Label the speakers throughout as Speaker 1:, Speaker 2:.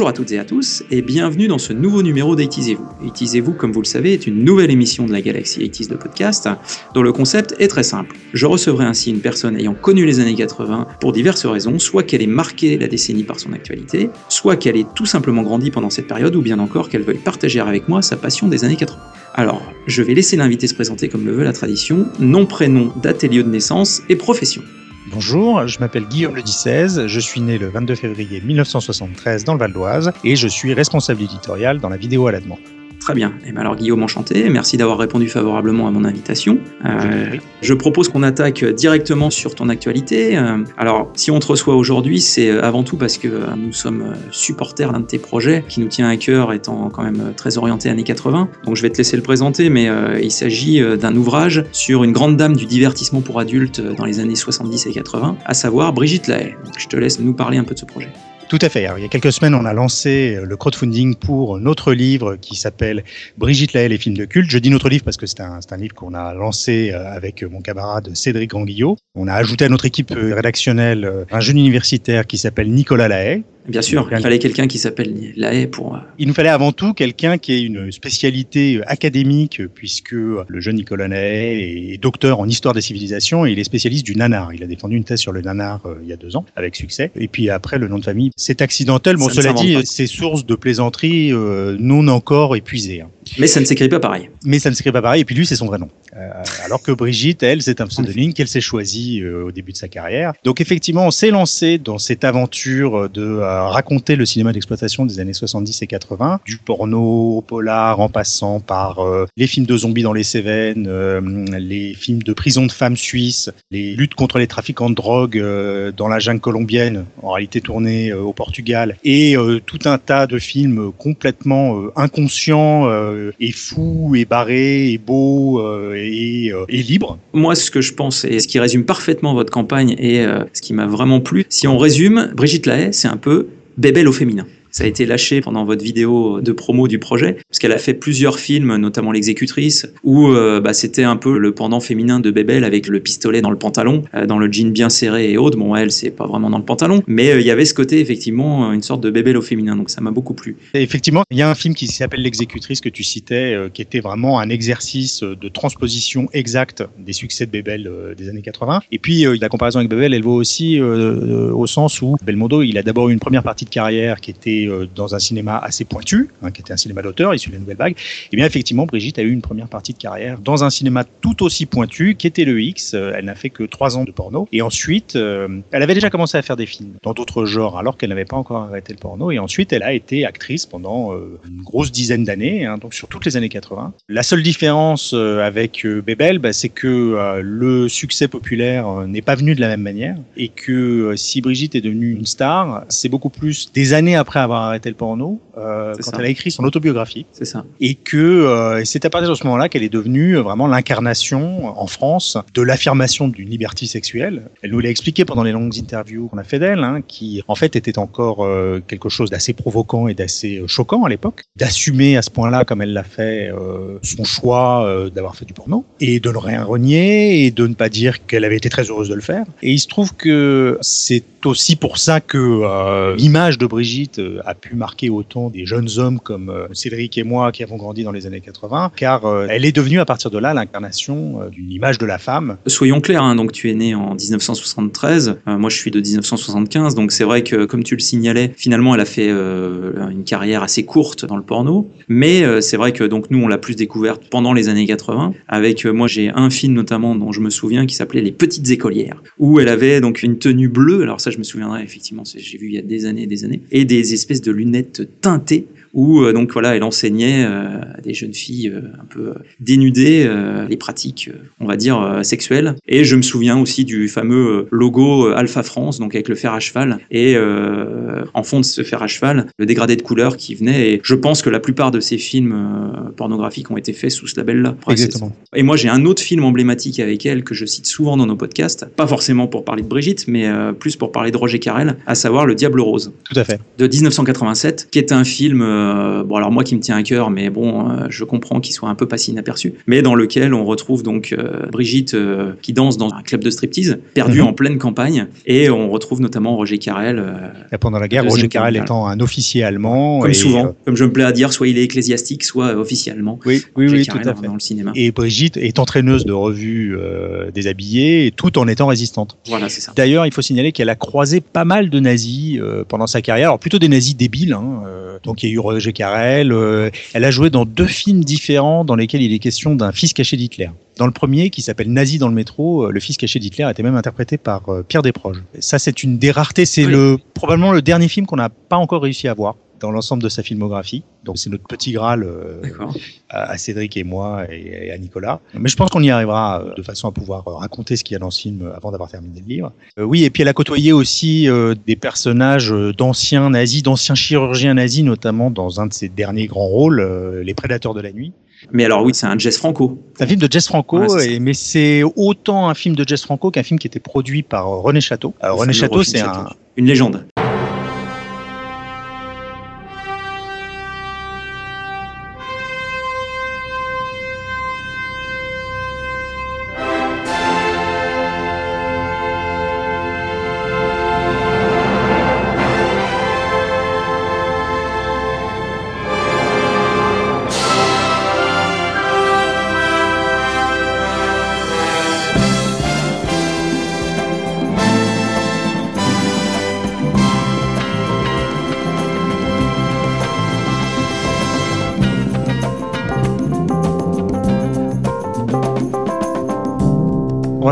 Speaker 1: Bonjour à toutes et à tous et bienvenue dans ce nouveau numéro d'Aitisez-vous. Aitisez-vous, comme vous le savez, est une nouvelle émission de la galaxie 80 de podcast dont le concept est très simple. Je recevrai ainsi une personne ayant connu les années 80 pour diverses raisons, soit qu'elle ait marqué la décennie par son actualité, soit qu'elle ait tout simplement grandi pendant cette période ou bien encore qu'elle veuille partager avec moi sa passion des années 80. Alors, je vais laisser l'invité se présenter comme le veut la tradition, nom, prénom, date et lieu de naissance et profession.
Speaker 2: Bonjour, je m'appelle Guillaume Le 16, je suis né le 22 février 1973 dans le Val d'Oise et je suis responsable éditorial dans la vidéo à la demande.
Speaker 1: Très bien. Et eh bien alors Guillaume, enchanté. Merci d'avoir répondu favorablement à mon invitation. Euh, je propose qu'on attaque directement sur ton actualité. Euh, alors si on te reçoit aujourd'hui, c'est euh, avant tout parce que nous sommes supporters d'un de tes projets qui nous tient à cœur, étant quand même très orienté années 80. Donc je vais te laisser le présenter, mais il s'agit d'un ouvrage sur une grande dame du divertissement pour adultes dans les années 70 et 80, à savoir Brigitte Lahaye. Donc je te laisse nous parler un peu de ce projet.
Speaker 2: Tout à fait. il y a quelques semaines, on a lancé le crowdfunding pour notre livre qui s'appelle Brigitte Lahaye, les films de culte. Je dis notre livre parce que c'est un, un, livre qu'on a lancé euh, avec mon camarade Cédric Ranguillot. On a ajouté à notre équipe euh, rédactionnelle euh, un jeune universitaire qui s'appelle Nicolas Lahaye,
Speaker 1: Bien sûr, il fallait quelqu'un qui s'appelle Lahaye pour. Euh,
Speaker 2: il nous fallait avant tout quelqu'un qui ait une spécialité euh, académique, puisque le jeune Nicolas Lahaye est docteur en histoire des civilisations et il est spécialiste du nanar. Il a défendu une thèse sur le nanar euh, il y a deux ans, avec succès. Et puis après, le nom de famille, c'est accidentel. Bon, cela dit, c'est source de plaisanterie non encore épuisée. Hein.
Speaker 1: Mais ça ne s'écrit pas pareil.
Speaker 2: Mais ça ne s'écrit pas pareil. Et puis lui, c'est son vrai nom. alors que Brigitte, elle, c'est un pseudonyme qu'elle s'est choisi au début de sa carrière. Donc effectivement, on s'est lancé dans cette aventure de raconter le cinéma d'exploitation des années 70 et 80, du porno au polar en passant par euh, les films de zombies dans les Cévennes, euh, les films de prison de femmes suisses, les luttes contre les trafiquants de drogue euh, dans la jungle colombienne, en réalité tournée au Portugal, et tout un tas de films complètement inconscients et fous et barrés et beaux et, et libres.
Speaker 1: Moi, ce que je pense et ce qui résume parfaitement votre campagne et ce qui m'a vraiment plu, si on résume, Brigitte Lahaye, c'est un peu bébelle au féminin. Ça a été lâché pendant votre vidéo de promo du projet, parce qu'elle a fait plusieurs films, notamment L'exécutrice, où euh, bah, c'était un peu le pendant féminin de Bébel avec le pistolet dans le pantalon, euh, dans le jean bien serré et haute. Bon, elle, c'est pas vraiment dans le pantalon, mais euh, il y avait ce côté, effectivement, une sorte de Bébel au féminin, donc ça m'a beaucoup plu.
Speaker 2: effectivement, il y a un film qui s'appelle L'exécutrice que tu citais, qui était vraiment un exercice de transposition exacte des succès de Bébel des années 80. Et puis, la comparaison avec Bébel, elle vaut aussi au sens où Belmondo, il a d'abord eu une première partie de carrière qui était euh, dans un cinéma assez pointu, hein, qui était un cinéma d'auteur issu de la Nouvelle Vague, et eh bien effectivement, Brigitte a eu une première partie de carrière dans un cinéma tout aussi pointu, qui était le X. Euh, elle n'a fait que trois ans de porno. Et ensuite, euh, elle avait déjà commencé à faire des films dans d'autres genres, alors qu'elle n'avait pas encore arrêté le porno. Et ensuite, elle a été actrice pendant une grosse dizaine d'années, hein, donc sur toutes les années 80. La seule différence avec Bébel, bah, c'est que le succès populaire n'est pas venu de la même manière, et que si Brigitte est devenue une star, c'est beaucoup plus des années après avoir avoir arrêté le porno euh, quand elle a écrit son autobiographie.
Speaker 1: C'est ça.
Speaker 2: Et que euh, c'est à partir de ce moment-là qu'elle est devenue euh, vraiment l'incarnation en France de l'affirmation d'une liberté sexuelle. Elle nous l'a expliqué pendant les longues interviews qu'on a fait d'elle, hein, qui en fait était encore euh, quelque chose d'assez provoquant et d'assez choquant à l'époque, d'assumer à ce point-là, comme elle l'a fait, son choix d'avoir fait du porno et de le rien renier et de ne pas dire qu'elle avait été très heureuse de le faire. Et il se trouve que c'est aussi pour ça que l'image de Brigitte a pu marquer autant des jeunes hommes comme euh, Cédric et moi qui avons grandi dans les années 80, car euh, elle est devenue à partir de là l'incarnation euh, d'une image de la femme.
Speaker 1: Soyons clairs, hein, donc tu es né en 1973, moi je suis de 1975, donc c'est vrai que comme tu le signalais, finalement elle a fait une carrière assez courte dans le porno, mais c'est vrai que donc nous on l'a plus découverte pendant les années 80, avec moi j'ai un film notamment dont je me souviens qui s'appelait Les Petites Écolières, où elle avait donc une tenue bleue, alors ça je me souviendrai effectivement, j'ai vu il y a des années et des années, et des espèces de lunettes teintées où euh, donc voilà, elle enseignait euh, à des jeunes filles euh, un peu dénudées les pratiques, on va dire sexuelles. Et je me souviens aussi du fameux logo Alpha France, donc avec le fer à cheval, et en fond de ce fer à cheval, le dégradé de couleur qui venait. Et je pense que la plupart de ces films pornographiques ont été faits sous ce label-là.
Speaker 2: Exactement.
Speaker 1: Et moi, j'ai un autre film emblématique avec elle que je cite souvent dans nos podcasts, pas forcément pour parler de Brigitte, mais plus pour parler de Roger Carrel, à savoir Le Diable Rose.
Speaker 2: Tout à fait.
Speaker 1: De 1987, qui est un film euh, bon alors moi qui me tient à cœur, mais bon, euh, je comprends qu'il soit un peu passé inaperçu, mais dans lequel on retrouve donc euh, Brigitte qui danse dans un club de striptease, perdue
Speaker 2: Mhm.
Speaker 1: en pleine campagne, et on retrouve notamment Roger Carrel,
Speaker 2: Pendant la guerre, Roger Carrel étant un officier allemand.
Speaker 1: comme
Speaker 2: et,
Speaker 1: souvent, comme je me plais à dire, soit il est ecclésiastique, soit euh, officiellement.
Speaker 2: oui, oui,
Speaker 1: Roger
Speaker 2: oui,
Speaker 1: Carrel
Speaker 2: tout à fait.
Speaker 1: Dans le cinéma.
Speaker 2: Et Brigitte est entraîneuse de revue déshabillée, tout en étant résistante.
Speaker 1: Voilà, c'est ça.
Speaker 2: D'ailleurs, il faut signaler qu'elle a croisé pas mal de nazis pendant sa carrière, alors plutôt des nazis débiles. Hein, donc il y a eu Roger Carrel. euh, elle a joué dans deux films différents dans lesquels il est question d'un fils caché d'Hitler. Dans le premier, qui s'appelle Nazi dans le métro, euh, le fils caché d'Hitler a été même interprété par euh, Pierre Desproges. Ça, c'est une des raretés. C'est
Speaker 1: Oui.
Speaker 2: le probablement le dernier film qu'on n'a pas encore réussi à voir dans l'ensemble de sa filmographie. Donc c'est notre petit graal euh, à à Cédric et moi et et à Nicolas. Mais je pense qu'on y arrivera euh, de façon à pouvoir euh, raconter ce qu'il y a dans ce film avant d'avoir terminé le livre. Euh, oui, et puis elle a côtoyé aussi euh, des personnages d'anciens nazis, d'anciens chirurgiens nazis, notamment dans un de ses derniers grands rôles, euh, Les Prédateurs de la nuit.
Speaker 1: Mais alors oui, c'est un Jess Franco.
Speaker 2: C'est un film de Jess Franco,
Speaker 1: Ouais,
Speaker 2: et- mais c'est autant un film de Jess Franco qu'un film qui était produit par René Château. Alors, René Château, c'est un,
Speaker 1: Une légende.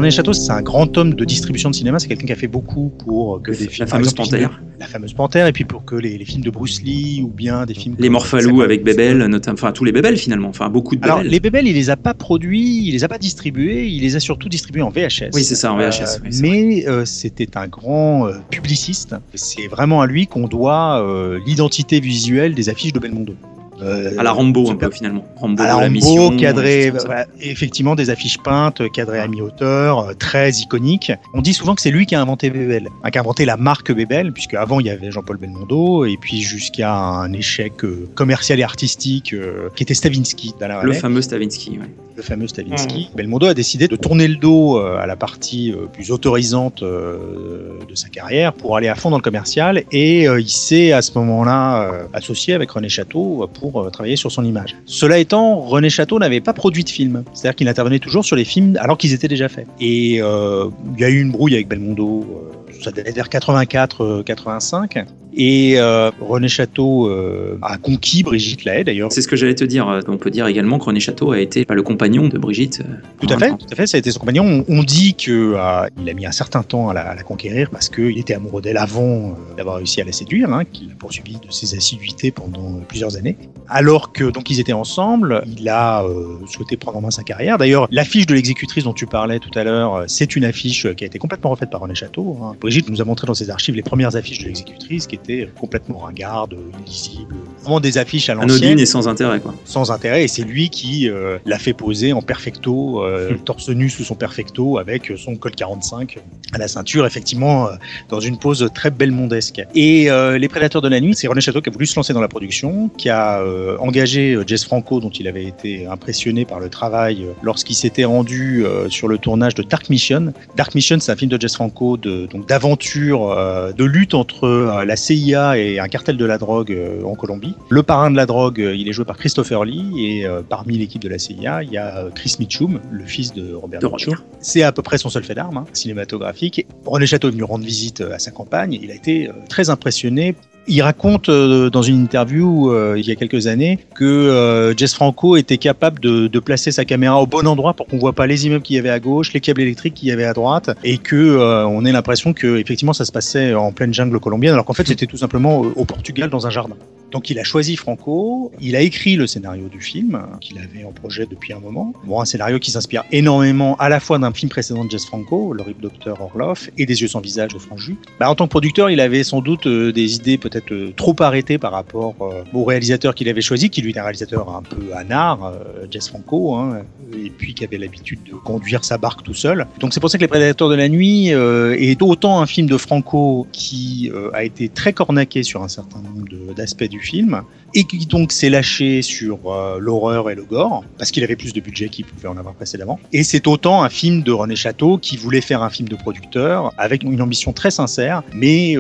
Speaker 2: René Château, c'est un grand homme de distribution de cinéma. C'est quelqu'un qui a fait beaucoup pour que
Speaker 1: Le-
Speaker 2: des films.
Speaker 1: fameuse
Speaker 2: exemple,
Speaker 1: Panthère.
Speaker 2: La fameuse Panthère, et puis pour que les, les films de Bruce Lee ou bien des films.
Speaker 1: Les
Speaker 2: comme-
Speaker 1: Morphalou avec Bébel, notamment, enfin tous les Bébel finalement, enfin beaucoup de
Speaker 2: Alors,
Speaker 1: Bébel.
Speaker 2: les Bébel, il les a pas produits, il les a pas distribués, il les a surtout distribués en VHS.
Speaker 1: Oui, c'est ça, en VHS, oui, c'est
Speaker 2: mais euh, c'était un grand euh, publiciste. C'est vraiment à lui qu'on doit euh, l'identité visuelle des affiches de Belmondo. Euh,
Speaker 1: À la Rambo un peu finalement. Rambo
Speaker 2: à la
Speaker 1: la
Speaker 2: Rambo,
Speaker 1: mission.
Speaker 2: cadré,
Speaker 1: ça.
Speaker 2: voilà, effectivement des affiches peintes, cadrées à mi-hauteur, très iconiques. On dit souvent que c'est lui qui a inventé Bébel, hein, qui a inventé la marque Bébel, puisque avant il y avait Jean-Paul Belmondo, et puis jusqu'à un échec euh, commercial et artistique euh, qui était Stavinsky d'Alain
Speaker 1: Le fameux Stavinsky. ouais.
Speaker 2: le fameux Stavinsky.
Speaker 1: Mmh.
Speaker 2: Belmondo a décidé de tourner le dos à la partie plus autorisante de sa carrière pour aller à fond dans le commercial, et il s'est à ce moment-là associé avec René Château euh, euh, travailler sur son image. Cela étant, René Château n'avait pas produit de film, c'est-à-dire qu'il intervenait toujours sur les films alors qu'ils étaient déjà faits. Et euh, il y a eu une brouille avec Belmondo, euh, ça devait vers 84-85, et euh, René Château euh, a conquis Brigitte Lahaye d'ailleurs.
Speaker 1: C'est ce que j'allais te dire. On peut dire également que René Château a été le compagnon de Brigitte. euh,
Speaker 2: Tout à fait, tout à fait, ça a été son compagnon. On, dit que euh, a mis un certain temps à la, à la conquérir parce qu'il était amoureux d'elle avant euh, d'avoir réussi à la séduire, hein, qu'il a poursuivi de ses assiduités pendant euh, plusieurs années. Alors que donc ils étaient ensemble, il a euh, souhaité prendre en main sa carrière. D'ailleurs, l'affiche de l'exécutrice dont tu parlais tout à l'heure, euh, c'est une affiche euh, qui a été complètement refaite par René Château. hein. Brigitte nous a montré dans ses archives les premières affiches de l'exécutrice qui étaient complètement ringardes, illisibles, vraiment des affiches à l'ancienne
Speaker 1: Anodine et sans intérêt quoi.
Speaker 2: sans intérêt et c'est lui qui euh, l'a fait poser en perfecto, euh,
Speaker 1: Hmm.
Speaker 2: torse nu sous son perfecto avec son col 45 à la ceinture, effectivement euh, dans une pose très belmondesque. Et Les Prédateurs de la Nuit, c'est René Château qui a voulu se lancer dans la production, qui a engagé Jess Franco dont il avait été impressionné par le travail lorsqu'il s'était rendu sur le tournage de Dark Mission. Dark Mission, c'est un film de Jess Franco de donc d'aventure, de lutte entre la CIA et un cartel de la drogue euh, en Colombie. Le parrain de la drogue, euh, il est joué par Christopher Lee et euh, parmi l'équipe de la CIA, il y a Chris Mitchum, le fils de Robert
Speaker 1: De
Speaker 2: Mitchum. C'est à peu près son seul fait d'armes hein, cinématographique. René Château est venu rendre visite à sa campagne. Il a été très impressionné. Il raconte euh, dans une interview euh, il y a quelques années que euh, Jess Franco était capable de, placer sa caméra au bon endroit pour qu'on voit pas les immeubles qu'il y avait à gauche, les câbles électriques qu'il y avait à droite, et que on ait l'impression que effectivement ça se passait en pleine jungle colombienne, alors qu'en fait c'était tout simplement au- Portugal dans un jardin. Donc il a choisi Franco, il a écrit le scénario du film hein, qu'il avait en projet depuis un moment. Bon, un scénario qui s'inspire énormément à la fois d'un film précédent de Jess Franco, Le Rip Docteur Orloff, et Des yeux sans visage de Franju. Bah, en tant que producteur, il avait sans doute des idées peut-être euh, trop arrêtées par rapport euh, au réalisateur qu'il avait choisi, qui lui était un réalisateur un peu anard, euh, Jess Franco, hein, et puis qui avait l'habitude de conduire sa barque tout seul. Donc c'est pour ça que Les Prédateurs de la Nuit est autant un film de Franco qui a été très cornaqué sur un certain nombre d'aspects du film, et qui donc s'est lâché sur l'horreur et le gore parce qu'il avait plus de budget qu'il pouvait en avoir précédemment. Et c'est autant un film de René Château qui voulait faire un film de producteur avec une ambition très sincère, mais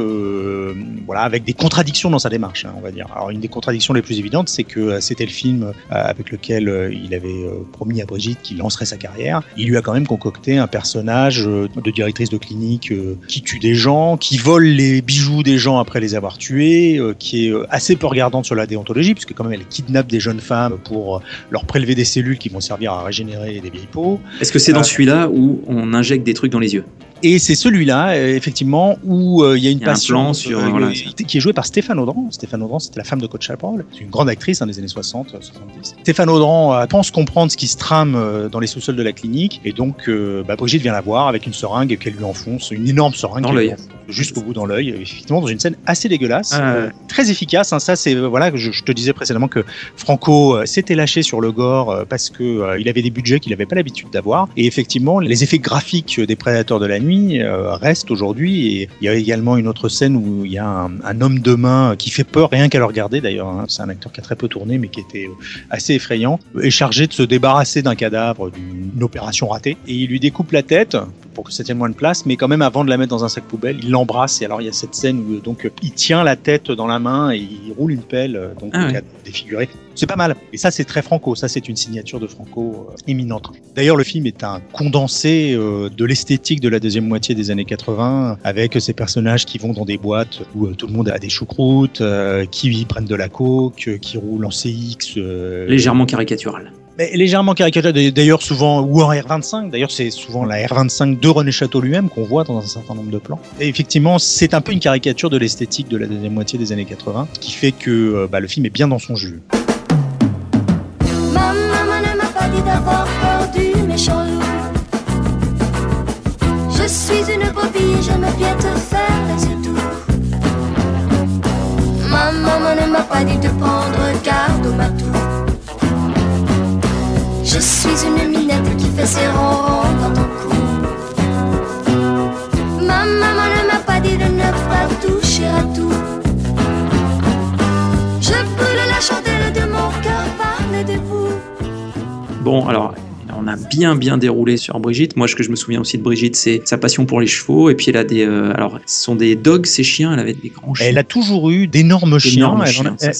Speaker 2: voilà avec des contradictions dans sa démarche, hein, on va dire. Alors une des contradictions les plus évidentes, c'est que c'était le film avec lequel il avait promis à Brigitte qu'il lancerait sa carrière. Il lui a quand même concocté un personnage de directrice de clinique qui tue des gens, qui vole les bijoux des gens après les avoir tués, euh, qui est euh, assez peu regardante sur la déontologie, puisque quand même elle kidnappe des jeunes femmes pour euh, leur prélever des cellules qui vont servir à régénérer des vieilles peaux.
Speaker 1: Est-ce que c'est dans celui-là où on injecte des trucs dans les yeux?
Speaker 2: Et c'est celui-là, effectivement, où il y a une passion
Speaker 1: sur,
Speaker 2: qui est jouée par Stéphane Audran. Stéphane Audran, c'était la femme de Coach Chaparral. C'est une grande actrice hein, des années 60, 70. Stéphane Audran pense comprendre ce qui se trame dans les sous-sols de la clinique. Et donc, bah, Brigitte vient la voir avec une seringue qu'elle lui enfonce, une énorme seringue.
Speaker 1: Dans l'œil
Speaker 2: jusqu'au bout dans l'œil, effectivement, dans une scène assez dégueulasse, ah euh, très efficace. Hein, ça, c'est euh, voilà, je, je, te disais précédemment que Franco euh, s'était lâché sur le gore parce que il avait des budgets qu'il n'avait pas l'habitude d'avoir. Et effectivement, les effets graphiques des Prédateurs de la nuit restent aujourd'hui. Et il y a également une autre scène où il y a un, homme de main qui fait peur rien qu'à le regarder. D'ailleurs, hein. c'est un acteur qui a très peu tourné, mais qui était assez effrayant, est chargé de se débarrasser d'un cadavre d'une opération ratée. Et il lui découpe la tête pour que ça tienne moins de place, mais quand même avant de la mettre dans un sac poubelle, il l'embrasse et alors il y a cette scène où donc il tient la tête dans la main et il roule une pelle euh, donc ah défiguré. C'est pas mal. Et ça c'est très Franco, ça c'est une signature de Franco euh, éminente. D'ailleurs le film est un condensé euh, de l'esthétique de la deuxième moitié des années 80 avec ces personnages qui vont dans des boîtes où tout le monde a des choucroutes, qui prennent de la coke, qui roulent en CX
Speaker 1: légèrement caricatural
Speaker 2: légèrement caricaturé, d'ailleurs souvent, ou en R25, d'ailleurs c'est souvent la R25 de René Château lui-même qu'on voit dans un certain nombre de plans. Et effectivement, c'est un peu une caricature de l'esthétique de la deuxième moitié des années 80, qui fait que euh, bah, le film est bien dans son jus.
Speaker 3: Maman ne m'a pas dit de prendre garde au. Je suis une minette qui fait ses ronds dans ton cou. Ma maman ne m'a pas dit de ne pas toucher à tout. Je brûle la chandelle de mon cœur par les vous.
Speaker 1: Bon, alors on a bien bien déroulé sur Brigitte. Moi, ce que je me souviens aussi de Brigitte, c'est sa passion pour les chevaux. Et puis elle a des, euh, alors, ce sont des dogs, ces chiens. Elle avait des grands chiens.
Speaker 2: Elle a toujours eu d'énormes chiens.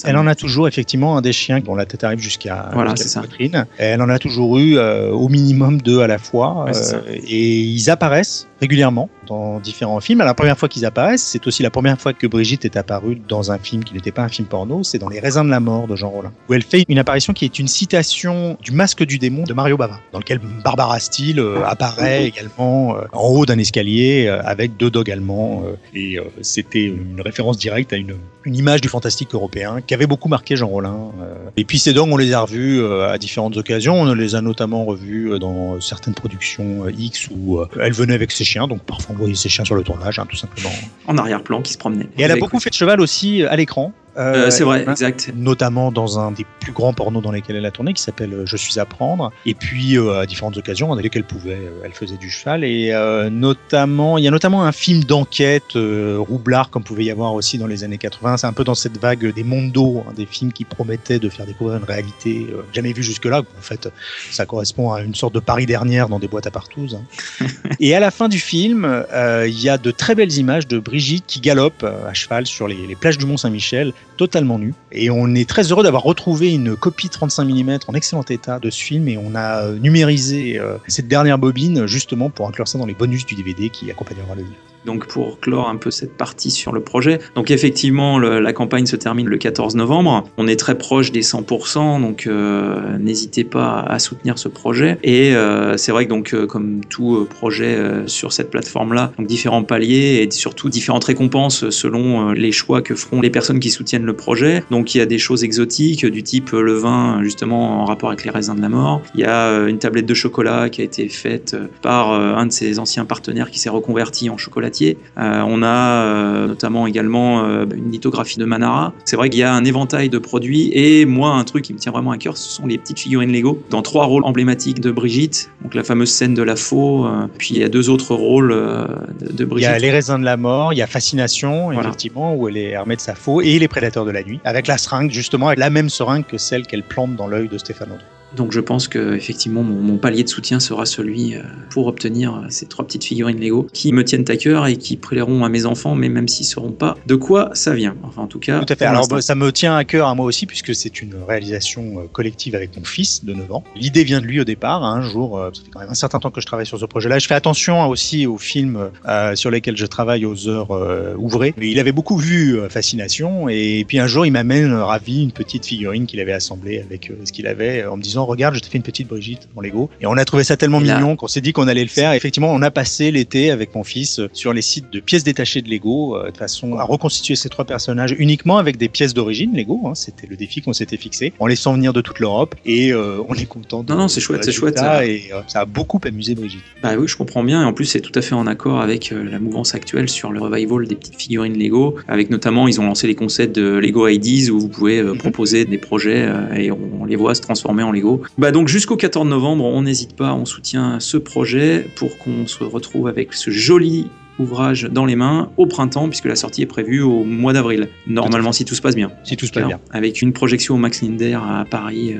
Speaker 2: Elle, en a, toujours effectivement un des chiens dont la tête arrive jusqu'à
Speaker 1: voilà,
Speaker 2: la poitrine. Elle en a toujours eu euh, au minimum deux à la fois. Euh, et ils apparaissent régulièrement dans différents films. La première fois qu'ils apparaissent, c'est aussi la première fois que Brigitte est apparue dans un film qui n'était pas un film porno, c'est dans Les raisins de la mort de Jean Rollin, où elle fait une apparition qui est une citation du Masque du démon de Mario Bava dans lequel Barbara Steele euh, apparaît également euh, en haut d'un escalier euh, avec deux dogs allemands. et c'était une référence directe à une, une, image du fantastique européen qui avait beaucoup marqué Jean Rollin. Et puis ces dogs, on les a revus à différentes occasions. On les a notamment revus dans certaines productions X où elle venait avec ses chiens. Donc parfois on voyait ses chiens sur le tournage, hein, tout simplement.
Speaker 1: En arrière-plan qui se promenait.
Speaker 2: Et elle a beaucoup fait de cheval aussi à l'écran.
Speaker 1: Euh, c'est vrai, exact.
Speaker 2: Notamment dans un des plus grands pornos dans lesquels elle a tourné, qui s'appelle euh, Je suis à prendre. Et puis, euh, à différentes occasions, dans lesquelles elle pouvait, elle faisait du cheval. Et notamment, il y a notamment un film d'enquête roublard, comme pouvait y avoir aussi dans les années 80. C'est un peu dans cette vague des mondos, hein, des films qui promettaient de faire découvrir une réalité jamais vue jusque-là. En fait, ça correspond à une sorte de Paris dernière dans des boîtes à partouze. Hein. et à la fin du film, il y a de très belles images de Brigitte qui galope à cheval sur les, les plages du Mont-Saint-Michel totalement nu. Et on est très heureux d'avoir retrouvé une copie 35 mm en excellent état de ce film et on a euh, numérisé euh, cette dernière bobine justement pour inclure ça dans les bonus du DVD qui accompagnera le livre
Speaker 1: donc pour clore un peu cette partie sur le projet. Donc effectivement, la campagne se termine le 14 novembre. On est très proche des 100%, donc euh, n'hésitez pas à soutenir ce projet. Et euh, c'est vrai que donc euh, comme tout projet sur cette plateforme-là, donc différents paliers et surtout différentes récompenses selon les choix que feront les personnes qui soutiennent le projet. Donc il y a des choses exotiques du type le vin justement en rapport avec les raisins de la mort. Il y a une tablette de chocolat qui a été faite par un de ses anciens partenaires qui s'est reconverti en chocolat Euh, on a euh, notamment également euh, une lithographie de Manara. C'est vrai qu'il y a un éventail de produits et moi un truc qui me tient vraiment à cœur, ce sont les petites figurines Lego dans trois rôles emblématiques de Brigitte. Donc la fameuse scène de la faux, puis il y a deux autres rôles de, de
Speaker 2: Il y
Speaker 1: Brigitte.
Speaker 2: a Les raisins de la mort, il y a Fascination,
Speaker 1: Voilà.
Speaker 2: effectivement, où elle est armée de sa faux, et Les prédateurs de la nuit, avec la seringue, justement, avec la même seringue que celle qu'elle plante dans l'œil de Stéphane Audrey.
Speaker 1: Donc je pense que effectivement mon, mon palier de soutien sera celui euh, pour obtenir euh, ces trois petites figurines Lego qui me tiennent à cœur et qui plairont à mes enfants, mais même s'ils ne sauront pas de quoi ça vient. Enfin en tout cas.
Speaker 2: Tout à fait. Alors, bah, ça me tient à cœur à moi aussi, puisque c'est une réalisation euh, collective avec mon fils de 9 ans. L'idée vient de lui au départ. hein, Un jour, ça fait quand même un certain temps que je travaille sur ce projet-là. Je fais attention hein, aussi aux films euh, sur lesquels je travaille aux heures euh, ouvrées. Il avait beaucoup vu euh, Fascination, et puis un jour, il m'amène ravi une petite figurine qu'il avait assemblée avec ce qu'il avait, en me disant Regarde, je t'ai fait une petite Brigitte en Lego. Et on a trouvé ça tellement
Speaker 1: Et là-
Speaker 2: mignon qu'on s'est dit qu'on allait le faire. Effectivement, on a passé l'été avec mon fils euh, sur les sites de pièces détachées de Lego, euh, de façon à reconstituer ces trois personnages uniquement avec des pièces d'origine Lego. hein. C'était le défi qu'on s'était fixé, en laissant venir de toute l'Europe. Et euh, on est content. de-
Speaker 1: Non, non, c'est chouette, c'est chouette,
Speaker 2: Et euh, ça a beaucoup amusé Brigitte.
Speaker 1: Bah oui, je comprends bien. Et en plus, c'est tout à fait en accord avec la mouvance actuelle sur le revival des petites figurines Lego. Avec notamment, ils ont lancé les concepts de Lego IDs où vous pouvez euh,
Speaker 2: Mhm.
Speaker 1: proposer des projets et on, on les voit se transformer en Lego. Bah donc jusqu'au 14 novembre, on n'hésite pas, on soutient ce projet pour qu'on se retrouve avec ce joli ouvrage dans les mains au printemps puisque la sortie est prévue au mois d'avril. Normalement, si tout se passe bien.
Speaker 2: Si tout se passe bien.
Speaker 1: Avec une projection au Max Linder à Paris euh,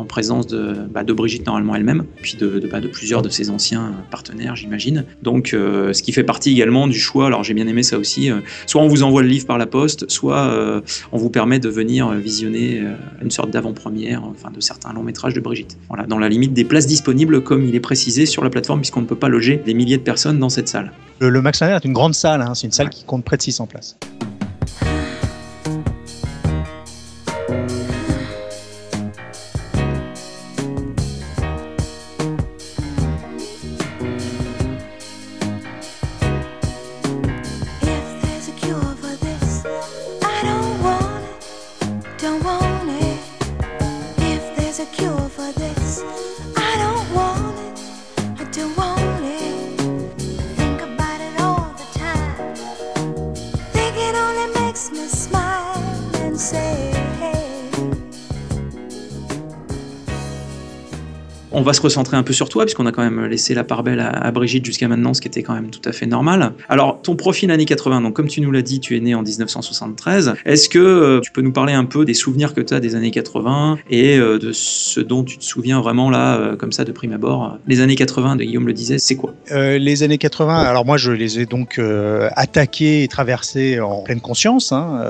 Speaker 1: en présence de, bah, de Brigitte normalement elle-même, puis de, de, bah, de plusieurs de ses anciens partenaires, j'imagine. Donc, euh, ce qui fait partie également du choix. Alors, j'ai bien aimé ça aussi. euh, soit on vous envoie le livre par la poste, soit euh, on vous permet de venir euh, visionner euh, une sorte d'avant-première, enfin, de certains longs métrages de Brigitte. Voilà, dans la limite des places disponibles, comme il est précisé sur la plateforme, puisqu'on ne peut pas loger des milliers de personnes dans cette salle.
Speaker 2: Le, le Max Linder est une grande salle. hein. C'est une salle qui compte près de 600 places.
Speaker 1: Se recentrer un peu sur toi, puisqu'on a quand même laissé la part belle à, Brigitte jusqu'à maintenant, ce qui était quand même tout à fait normal. Alors, ton profil années 80, donc comme tu nous l'as dit, tu es né en 1973. Est-ce que euh, tu peux nous parler un peu des souvenirs que tu as des années 80 et euh, de ce dont tu te souviens vraiment là, euh, comme ça, de prime abord? Les années 80, de Guillaume le disait, c'est quoi?
Speaker 2: Les années 80, alors moi je les ai donc attaquées et traversées en pleine conscience, hein,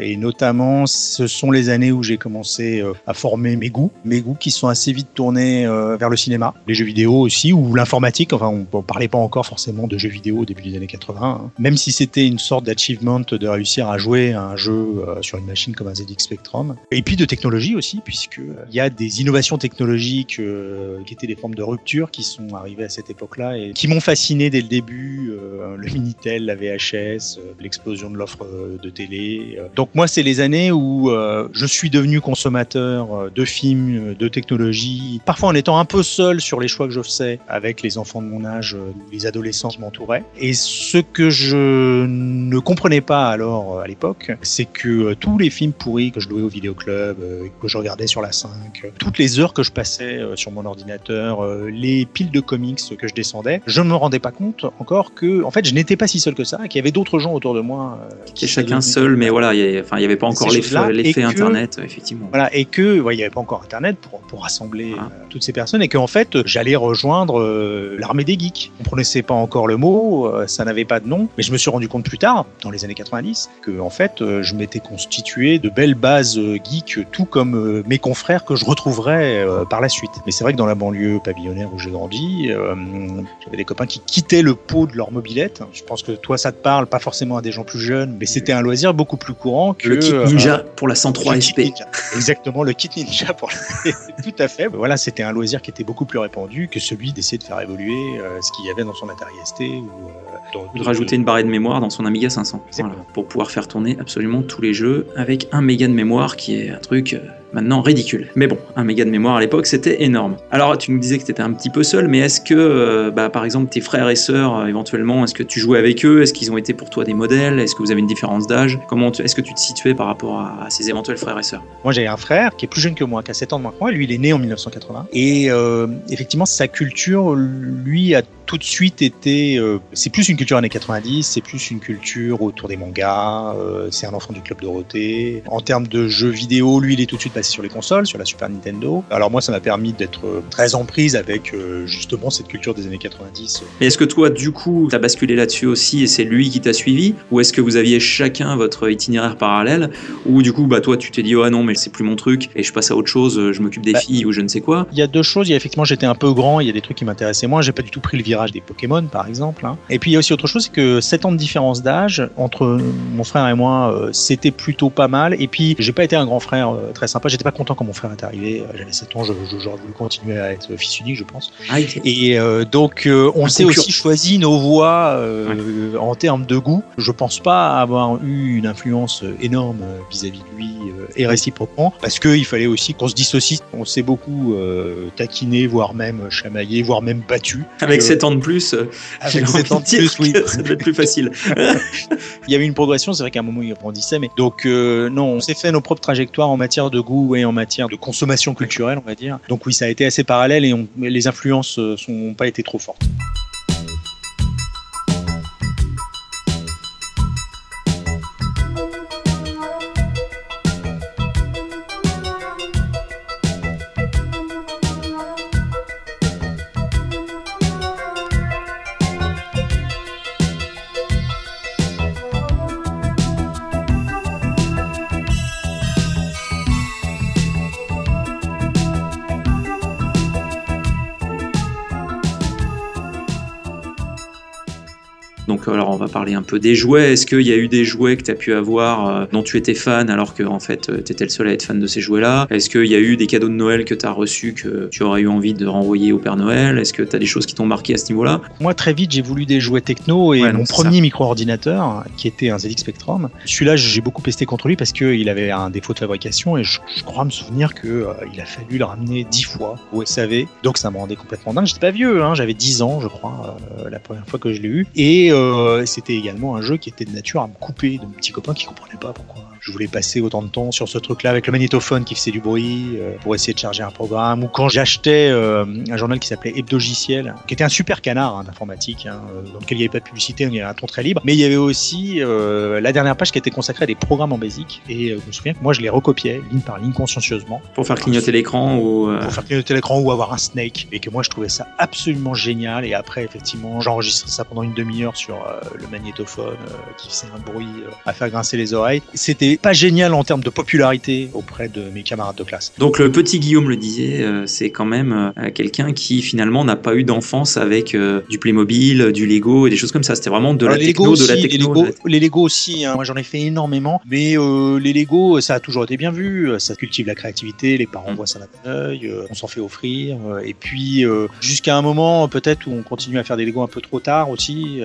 Speaker 2: et notamment ce sont les années où j'ai commencé à former mes goûts, mes goûts qui sont assez vite tournés euh, le cinéma, les jeux vidéo aussi, ou l'informatique, enfin on, on parlait pas encore forcément de jeux vidéo au début des années 80, hein. même si c'était une sorte d'achievement de réussir à jouer à un jeu euh, sur une machine comme un ZX Spectrum, et puis de technologie aussi, puisque euh, il y a des innovations technologiques euh, qui étaient des formes de rupture qui sont arrivées à cette époque-là et qui m'ont fasciné dès le début. le Minitel, la VHS, l'explosion de l'offre de télé. Donc moi, c'est les années où je suis devenu consommateur de films, de technologie, parfois en étant un peu seul sur les choix que je faisais avec les enfants de mon âge, euh, les adolescents qui m'entouraient. Et ce que je ne comprenais pas alors euh, à l'époque, c'est que euh, tous les films pourris que je louais au vidéoclub, que je regardais sur la 5, euh, toutes les heures que je passais sur mon ordinateur, les piles de comics que je descendais, je ne me rendais pas compte encore que, en fait, je n'étais pas si seul que ça, qu'il y avait d'autres gens autour de moi.
Speaker 1: Qui chacun seul, mais voilà, il enfin, n'y avait pas encore l'effet Internet, effectivement.
Speaker 2: Voilà, et que ouais, il n'y avait pas encore Internet pour, pour rassembler
Speaker 1: Ah.
Speaker 2: toutes ces personnes, et qu'en fait, j'allais rejoindre euh, l'armée des geeks. On ne prononçait pas encore le mot, euh, ça n'avait pas de nom, mais je me suis rendu compte plus tard, dans les années 90, que en fait, euh, je m'étais constitué de belles bases euh, geeks, tout comme euh, mes confrères que je retrouverais euh, par la suite. Mais c'est vrai que dans la banlieue pavillonnaire où j'ai grandi, euh, j'avais des copains qui quittaient le pot de leur mobilette. Je pense que toi, ça te parle, pas forcément à des gens plus jeunes, mais c'était un loisir beaucoup plus courant que
Speaker 1: Le kit
Speaker 2: euh,
Speaker 1: ninja pour la 103
Speaker 2: le
Speaker 1: SP.
Speaker 2: Exactement, le kit ninja pour tout à fait. Voilà, c'était un loisir qui était beaucoup plus répandu que celui d'essayer de faire évoluer euh, ce qu'il y avait dans son Atari ST ou euh, dans-
Speaker 1: Ou de rajouter une barrée de mémoire dans son Amiga 500.
Speaker 2: Exactement.
Speaker 1: Voilà, pour pouvoir faire tourner absolument tous les jeux avec un méga de mémoire qui est un truc euh, maintenant ridicule. Mais bon, un méga de mémoire à l'époque, c'était énorme. Alors, tu nous disais que tu étais un petit peu seul, mais est-ce que, euh, bah, par exemple, tes frères et sœurs, euh, éventuellement, est-ce que tu jouais avec eux? Est-ce qu'ils ont été pour toi des modèles? Est-ce que vous avez une différence d'âge? Comment est-ce que tu te situais par rapport à, à ces éventuels frères et sœurs?
Speaker 2: Moi, j'ai un frère qui est plus jeune que moi, qui a 7 ans de moins que moi. Lui, il est né en 1980. Et euh, effectivement, sa culture, lui, a tout de suite été. euh, c'est plus une culture années 90, c'est plus une culture autour des mangas. euh, c'est un enfant du club Dorothée. En termes de jeux vidéo, lui, il est tout de suite passé sur les consoles, sur la Super Nintendo. Alors moi, ça m'a permis d'être euh, très en prise avec euh, justement cette culture des années 90.
Speaker 1: Et est-ce que toi, du coup, t'as basculé là-dessus aussi et c'est lui qui t'a suivi? Ou est-ce que vous aviez chacun votre itinéraire parallèle? Ou du coup, bah toi, tu t'es dit, oh non, mais c'est plus mon truc et je passe à autre chose, je m'occupe des
Speaker 2: Bah.
Speaker 1: filles ou je ne sais quoi?
Speaker 2: Il y a deux choses. Il y a effectivement, j'étais un peu grand. Il y a des trucs qui m'intéressaient moins. J'ai pas du tout pris le virage des Pokémon, par exemple. hein. Et puis il y a aussi autre chose, c'est que 7 ans de différence d'âge entre mon frère et moi, euh, c'était plutôt pas mal. Et puis j'ai pas été un grand frère euh, très sympa. J'étais pas content quand mon frère est arrivé. Euh, J'avais 7 ans. J'aurais voulu continuer à être fils unique, je pense.
Speaker 1: Ah.
Speaker 2: Et euh, donc, on s'est aussi choisi nos voies en termes de goût. Je pense pas avoir eu une influence énorme vis-à-vis de lui et réciproquement, parce qu'il fallait aussi qu'on se dissocie. On s'est beaucoup taquiné, voire même chamaillé, voire même battu.
Speaker 1: Avec
Speaker 2: Euh,
Speaker 1: 7 ans de plus, euh,
Speaker 2: avec
Speaker 1: envie
Speaker 2: 7 ans
Speaker 1: de
Speaker 2: de
Speaker 1: dire
Speaker 2: plus, oui.
Speaker 1: ça devait être plus facile.
Speaker 2: Il y avait une progression, c'est vrai qu'à un moment il grandissait, mais donc euh, non, on s'est fait nos propres trajectoires en matière de goût et en matière de consommation culturelle, on va dire. Donc oui, ça a été assez parallèle et on- les influences euh, sont pas été trop fortes.
Speaker 1: Peu des jouets. Est-ce qu'il y a eu des jouets que tu as pu avoir euh, dont tu étais fan alors que en fait tu étais le seul à être fan de ces jouets-là? Est-ce qu'il y a eu des cadeaux de Noël que tu as reçus que tu aurais eu envie de renvoyer au Père Noël? Est-ce que tu as des choses qui t'ont marqué à ce niveau-là?
Speaker 2: Moi, très vite, j'ai voulu des jouets techno et
Speaker 1: Ouais,
Speaker 2: mon premier micro-ordinateur, qui était un ZX Spectrum, celui-là, j'ai beaucoup pesté contre lui parce qu'il avait un défaut de fabrication et je, je crois me souvenir que euh, il a fallu le ramener dix fois au SAV. Donc ça me rendait complètement dingue. J'étais pas vieux, hein, j'avais 10 ans, je crois, euh, la première fois que je l'ai eu. Et euh, c'était également un jeu qui était de nature à me couper de mes petits copains qui comprenaient pas pourquoi je voulais passer autant de temps sur ce truc-là avec le magnétophone qui faisait du bruit euh, pour essayer de charger un programme ou quand j'achetais euh, un journal qui s'appelait Hebdogiciel qui était un super canard hein, d'informatique hein, euh, dans lequel il n'y avait pas de publicité il y avait un ton très libre. Mais il y avait aussi euh, la dernière page qui était consacrée à des programmes en basic et je me souviens que moi je les recopiais ligne par ligne consciencieusement.
Speaker 1: Pour faire clignoter l'écran ou
Speaker 2: pour faire clignoter l'écran ou avoir un snake et que moi je trouvais ça absolument génial et après effectivement j'enregistrais ça pendant une demi-heure sur le magnétophone qui faisait un bruit à faire grincer les oreilles. C'était pas génial en termes de popularité auprès de mes camarades de classe
Speaker 1: Donc le petit Guillaume le disait, euh, c'est quand même euh, quelqu'un qui finalement n'a pas eu d'enfance avec euh, du Playmobil, du Lego et des choses comme ça. C'était vraiment de la techno, de la
Speaker 2: les. Lego,
Speaker 1: de la-
Speaker 2: les Lego aussi, hein. moi j'en ai fait énormément, mais les Lego, ça a toujours été bien vu, ça cultive la créativité, les parents
Speaker 1: Mm.
Speaker 2: voient ça d'un œil, on s'en fait offrir, et puis jusqu'à un moment peut-être où on continue à faire des Lego un peu trop tard aussi,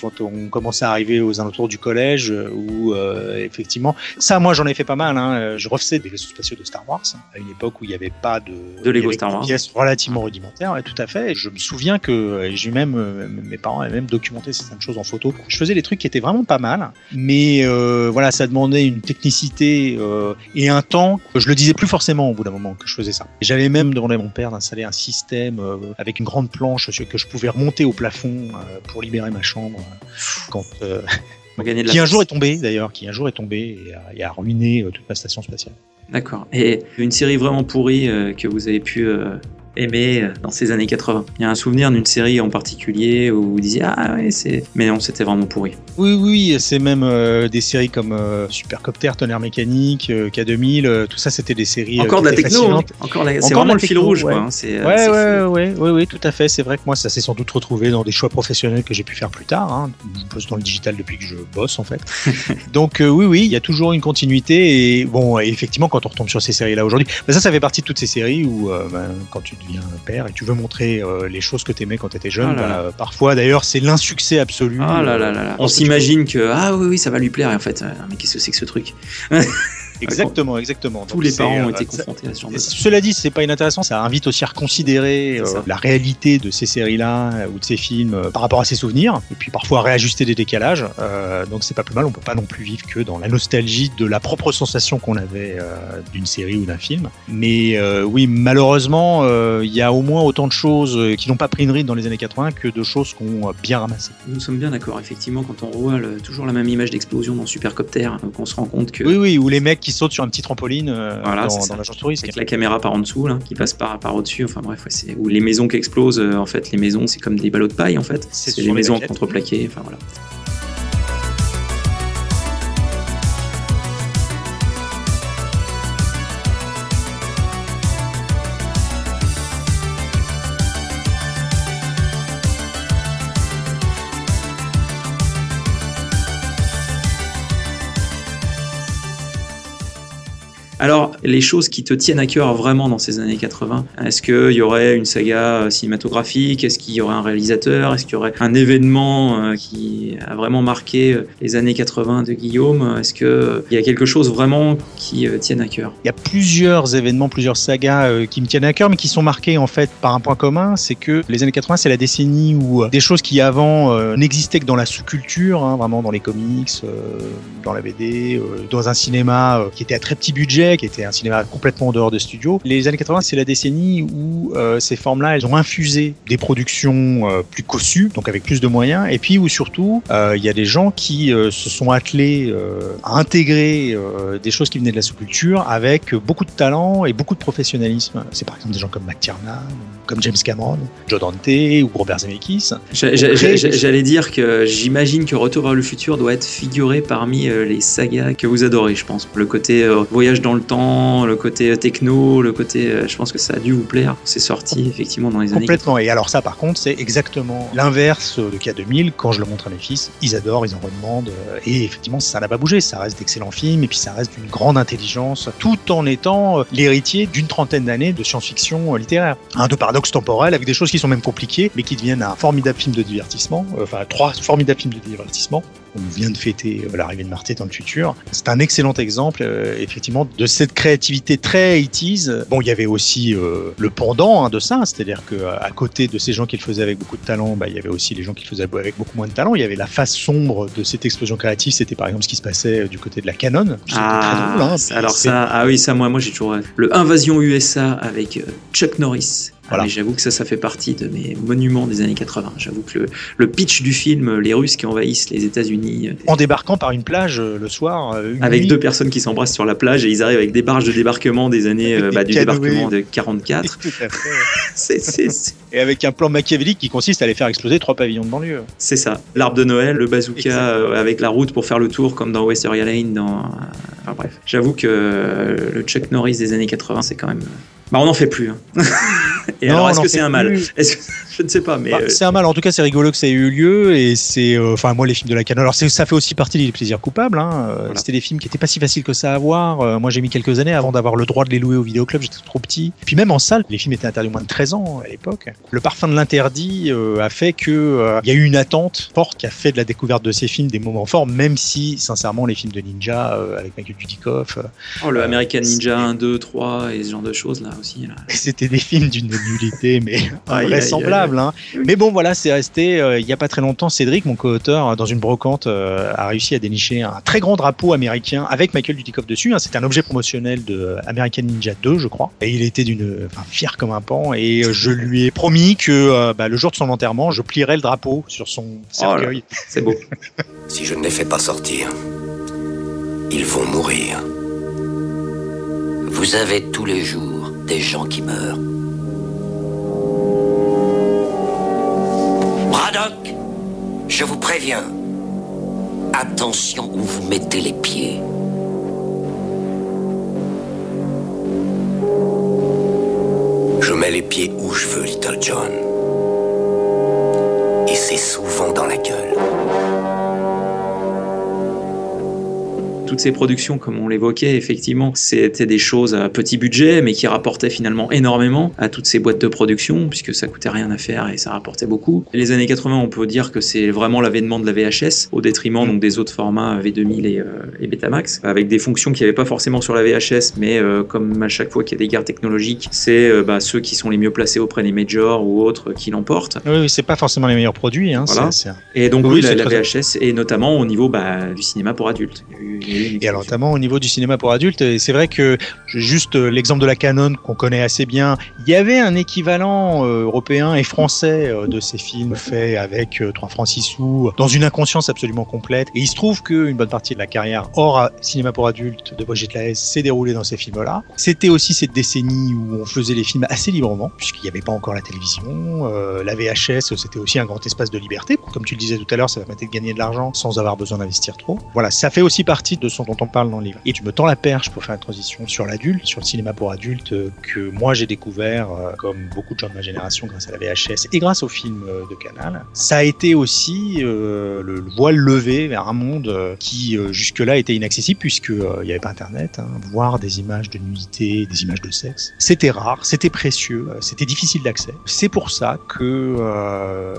Speaker 2: quand on commence à arriver aux alentours du collège, où effectivement, ça moi j'en ai fait pas mal, hein. Euh, je refaisais des vaisseaux spatiaux de Star Wars, hein, à une époque où il n'y avait pas de,
Speaker 1: De Lego Star
Speaker 2: des
Speaker 1: Wars.
Speaker 2: pièces relativement rudimentaires, ouais, tout à fait, je me souviens que euh, j'ai même, euh, mes parents avaient même documenté certaines choses en photo, je faisais des trucs qui étaient vraiment pas mal, mais euh, voilà, ça demandait une technicité euh, et un temps. Je le disais plus forcément au bout d'un moment que je faisais ça. J'avais même demandé à mon père d'installer un système avec une grande planche que je pouvais remonter au plafond pour libérer ma chambre. Quand,
Speaker 1: gagner de la
Speaker 2: qui un
Speaker 1: place.
Speaker 2: jour est tombé d'ailleurs, qui un jour est tombé et a, et a ruiné euh, toute ma station spatiale.
Speaker 1: D'accord. Et une série vraiment pourrie euh, que vous avez pu euh, aimer euh, dans ces années 80. Il y a un souvenir d'une série en particulier où vous disiez ah ouais c'est, mais non c'était vraiment pourri.
Speaker 2: Oui, oui, c'est même euh, des séries comme euh, Supercopter, Tonnerre Mécanique, euh, K2000, euh, tout ça c'était des séries.
Speaker 1: Encore de la techno. hein. Encore la- c'est vraiment le fil rouge
Speaker 2: ouais.
Speaker 1: quoi. hein. C'est,
Speaker 2: Ouais, ouais, ouais, ouais, ouais, tout à fait. C'est vrai que moi, ça s'est sans doute retrouvé dans des choix professionnels que j'ai pu faire plus tard. Hein. Je bosse dans le digital depuis que je bosse, en fait. Donc, oui, oui, il y a toujours une continuité. Et bon, effectivement, quand on retombe sur ces séries-là aujourd'hui, bah, ça, ça fait partie de toutes ces séries où, ben, quand tu deviens père et tu veux montrer euh, les choses que tu aimais quand tu étais jeune,
Speaker 1: Ah là
Speaker 2: bah, parfois, d'ailleurs, c'est l'insuccès absolu.
Speaker 1: Ah là
Speaker 2: euh,
Speaker 1: là là là. On
Speaker 2: tu-
Speaker 1: s'imagine que ah oui oui ça va lui plaire et en fait euh, mais qu'est-ce que c'est que ce truc?
Speaker 2: Exactement, exactement.
Speaker 1: Tous
Speaker 2: Donc
Speaker 1: les parents ont
Speaker 2: euh,
Speaker 1: été confrontés à ce genre de
Speaker 2: Cela dit, c'est pas inintéressant. Ça invite aussi à reconsidérer euh, la réalité de ces séries-là euh, ou de ces films euh, par rapport à ses souvenirs, et puis parfois à réajuster des décalages. Euh, donc c'est pas plus mal. On peut pas non plus vivre que dans la nostalgie de la propre sensation qu'on avait d'une série ou d'un film. Mais oui, malheureusement, il y a au moins autant de choses qui n'ont pas pris une ride dans les années 80 que de choses qu'on a bien ramassées.
Speaker 1: Nous sommes bien d'accord, effectivement, quand on revoit le- toujours la même image d'explosion dans Supercopter, donc on se rend compte que
Speaker 2: Oui, oui, ou les mecs qui sautent sur un petit trampoline euh,
Speaker 1: Voilà, c'est
Speaker 2: dans,
Speaker 1: ça.
Speaker 2: dans l'agence touriste.
Speaker 1: avec la caméra par en dessous, là, qui passe par, par au-dessus, enfin bref, ouais, ou les maisons qui explosent, euh, en fait, les maisons, c'est comme des ballots de paille, en fait.
Speaker 2: C'est
Speaker 1: des
Speaker 2: les
Speaker 1: maisons
Speaker 2: maquettes.
Speaker 1: contreplaquées, enfin voilà. Alors, les choses qui te tiennent à cœur vraiment dans ces années 80, est-ce qu'il y aurait une saga euh, cinématographique? Est-ce qu'il y aurait un réalisateur? Est-ce qu'il y aurait un événement euh, qui a vraiment marqué euh, les années 80 de Guillaume? Est-ce qu'il y a quelque chose vraiment qui tienne à cœur?
Speaker 2: Il y a plusieurs événements, plusieurs sagas qui me tiennent à cœur, mais qui sont marqués en fait par un point commun, c'est que les années 80, c'est la décennie où des choses qui avant n'existaient que dans la sous-culture, hein, vraiment dans les comics, dans la BD, dans un cinéma qui était à très petit budget, qui était un cinéma complètement en dehors des studios. Les années 80, c'est la décennie où euh, ces formes-là, elles ont infusé des productions euh, plus cossues, donc avec plus de moyens, et puis où surtout, euh, il y a des gens qui se sont attelés à intégrer des choses qui venaient de la sous-culture avec beaucoup de talent et beaucoup de professionnalisme. C'est par exemple des gens comme McTiernan, comme James Cameron, Joe Dante ou Robert Zemeckis.
Speaker 1: J'a- j'a- j'a- j'a- J'allais dire que j'imagine que Retour vers le futur doit être figuré parmi les sagas que vous adorez, je pense. Le côté voyage dans le le côté euh, techno, le côté. euh, je pense que ça a dû vous plaire. C'est sorti effectivement dans les années.
Speaker 2: Complètement. Et alors ça, par contre, c'est exactement l'inverse de K2000. Quand je le montre à mes fils, ils adorent, ils en redemandent. euh, Et effectivement, ça n'a pas bougé. Ça reste d'excellents films et puis ça reste d'une grande intelligence, tout en étant l'héritier d'une trentaine d'années de science-fiction littéraire. Un de paradoxe temporel avec des choses qui sont même compliquées, mais qui deviennent un formidable film de divertissement. Enfin, trois formidables films de divertissement. On vient de fêter euh, l'arrivée de Marte dans le futur. C'est un excellent exemple, euh, effectivement, de cette créativité très 80s. Bon, il y avait aussi euh, le pendant hein, de ça, c'est-à-dire que à côté de ces gens qui le faisaient avec beaucoup de talent, bah, il y avait aussi les gens qui le faisaient avec beaucoup moins de talent. Il y avait la face sombre de cette explosion créative. C'était par exemple ce qui se passait du côté de la Canon.
Speaker 1: Ah,
Speaker 2: très drôle. Hein,
Speaker 1: alors ça, ah oui, ça, moi, moi j'ai toujours le Invasion USA avec Chuck Norris.
Speaker 2: Voilà.
Speaker 1: mais j'avoue que ça, ça fait partie de mes monuments des années 80. J'avoue que le, le pitch du film, les Russes qui envahissent les États-Unis, euh,
Speaker 2: En débarquant par une plage euh, le soir, euh,
Speaker 1: avec
Speaker 2: nuit,
Speaker 1: deux personnes qui s'embrassent sur la plage et ils arrivent avec des barges de débarquement des années,
Speaker 2: Des
Speaker 1: bah, du débarquement de 44.
Speaker 2: Tout à fait.
Speaker 1: C'est- C'est c'est-
Speaker 2: Et avec un plan machiavélique qui consiste à aller faire exploser trois pavillons de banlieue.
Speaker 1: c'est ça. L'arbre de Noël, le bazooka euh, avec la route pour faire le tour, comme dans Westerria Lane. Dans... euh, Enfin bref, j'avoue que euh, le Chuck Norris des années 80, c'est quand même. Bah, on n'en fait plus. hein. et
Speaker 2: Non,
Speaker 1: alors, est-ce que c'est un mal?
Speaker 2: plus.
Speaker 1: Est-ce que- Je ne sais pas, mais.
Speaker 2: Bah,
Speaker 1: euh,
Speaker 2: c'est un mal. En tout cas, c'est rigolo que ça ait eu lieu et c'est, enfin, moi, les films de la Canon. Alors, ça fait aussi partie des plaisirs coupables. Hein.
Speaker 1: Voilà.
Speaker 2: C'était des films qui étaient pas si faciles que ça à voir. Moi, j'ai mis quelques années avant d'avoir le droit de les louer au vidéoclub. J'étais trop petit. Puis même en salle, les films étaient interdits moins de 13 ans à l'époque. Le parfum de l'interdit euh, a fait que euh, y a eu une attente forte qui a fait de la découverte de ces films des moments forts, même si, sincèrement, les films de ninja euh, avec Michael Dudikoff,
Speaker 1: oh, le American
Speaker 2: c'est-
Speaker 1: Ninja 1, 2, 3 et ce genre de choses là aussi.
Speaker 2: C'était des films d'une nullité, mais invraisemblable. Hein. Mais bon, voilà, c'est resté. il y a pas très longtemps, Cédric, mon co-auteur, dans une brocante, a réussi à dénicher un très grand drapeau américain avec Michael Dudikoff dessus. hein. C'était un objet promotionnel de American Ninja 2, je crois. Et il était d'une, enfin, fier comme un pan. Et je lui ai promis que euh, bah, le jour de son enterrement, je plierai le drapeau sur son cercueil.
Speaker 1: C'est beau.
Speaker 4: Si je ne les fais pas sortir, ils vont mourir.
Speaker 5: Vous avez tous les jours des gens qui meurent. Braddock, je vous préviens. Attention où vous mettez les pieds.
Speaker 4: Mets les pieds où je veux, Little John. Et c'est souvent dans la gueule.
Speaker 1: Toutes ces productions, comme on l'évoquait, effectivement, c'était des choses à petit budget, mais qui rapportaient finalement énormément à toutes ces boîtes de production, puisque ça coûtait rien à faire et ça rapportait beaucoup. Et les années 80, on peut dire que c'est vraiment l'avènement de la VHS, au détriment donc des autres formats V2000 et, euh, et Betamax, avec des fonctions qu'il n'y avait pas forcément sur la VHS, mais euh, comme à chaque fois qu'il y a des guerres technologiques, c'est euh, bah, ceux qui sont les mieux placés auprès des majors ou autres qui l'emportent.
Speaker 2: Oui, oui, c'est pas forcément les meilleurs produits. Hein,
Speaker 1: Voilà. Et donc
Speaker 2: Oui,
Speaker 1: oui, la, VHS, et notamment au niveau bah, du cinéma pour adultes. Il y a eu- il y a eu une
Speaker 2: Et alors, notamment au niveau du cinéma pour adultes, et c'est vrai que juste euh, l'exemple de la Canon qu'on connaît assez bien. Il y avait un équivalent euh, européen et français euh, de ces films faits avec euh, 3 francs 6 sous, dans une inconscience absolument complète. Et il se trouve qu'une bonne partie de la carrière hors cinéma pour adultes de Brigitte Lahaye s'est déroulée dans ces films-là. C'était aussi cette décennie où on faisait les films assez librement, puisqu'il n'y avait pas encore la télévision. Euh, la VHS, c'était aussi un grand espace de liberté. Comme tu le disais tout à l'heure, ça permettait de gagner de l'argent sans avoir besoin d'investir trop. Voilà, ça fait aussi partie de ce dont on parle dans le livre. Et tu me tends la perche pour faire la transition sur l'adulte, sur le cinéma pour adultes, euh, que moi j'ai découvert, euh, comme beaucoup de gens de ma génération, grâce à la VHS et grâce au film euh, de Canal. Ça a été aussi le, le voile levé vers un monde qui jusque-là était inaccessible puisque il n'y avait pas Internet. hein. Voir des images de nudité, des images de sexe, c'était rare, c'était précieux, c'était difficile d'accès. C'est pour ça que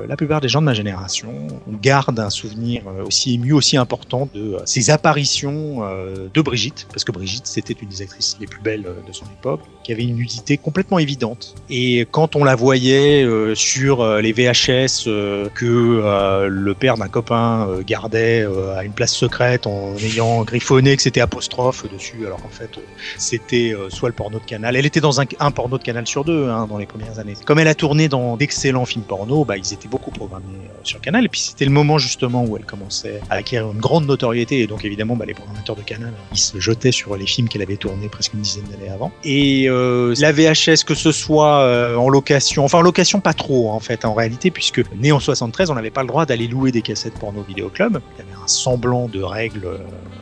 Speaker 2: la plupart des gens de ma génération gardent un souvenir aussi ému, aussi important de ces apparitions euh, de Brigitte, parce que Brigitte c'était une des actrices les plus belles euh, de son époque, qui avait une nudité complètement évidente. Et quand on la voyait euh, sur les VHS que le père d'un copain gardait à une place secrète en ayant griffonné que c'était apostrophe dessus, alors qu'en fait c'était soit le porno de Canal. Elle était dans un, porno de Canal sur deux hein, dans les premières années. Comme elle a tourné dans d'excellents films porno, bah, ils étaient beaucoup programmés sur Canal. Et puis c'était le moment justement où elle commençait à acquérir une grande notoriété. Et donc évidemment, bah, les programmateurs de Canal, ils se jetaient sur les films qu'elle avait tournés presque une dizaine d'années avant. Et euh, la VHS, que ce soit euh, en location, enfin en location pas trop en fait en réalité, puisque né en 73, on n'avait pas le droit d'aller louer des cassettes porno vidéo club. Il y avait un semblant de règles euh,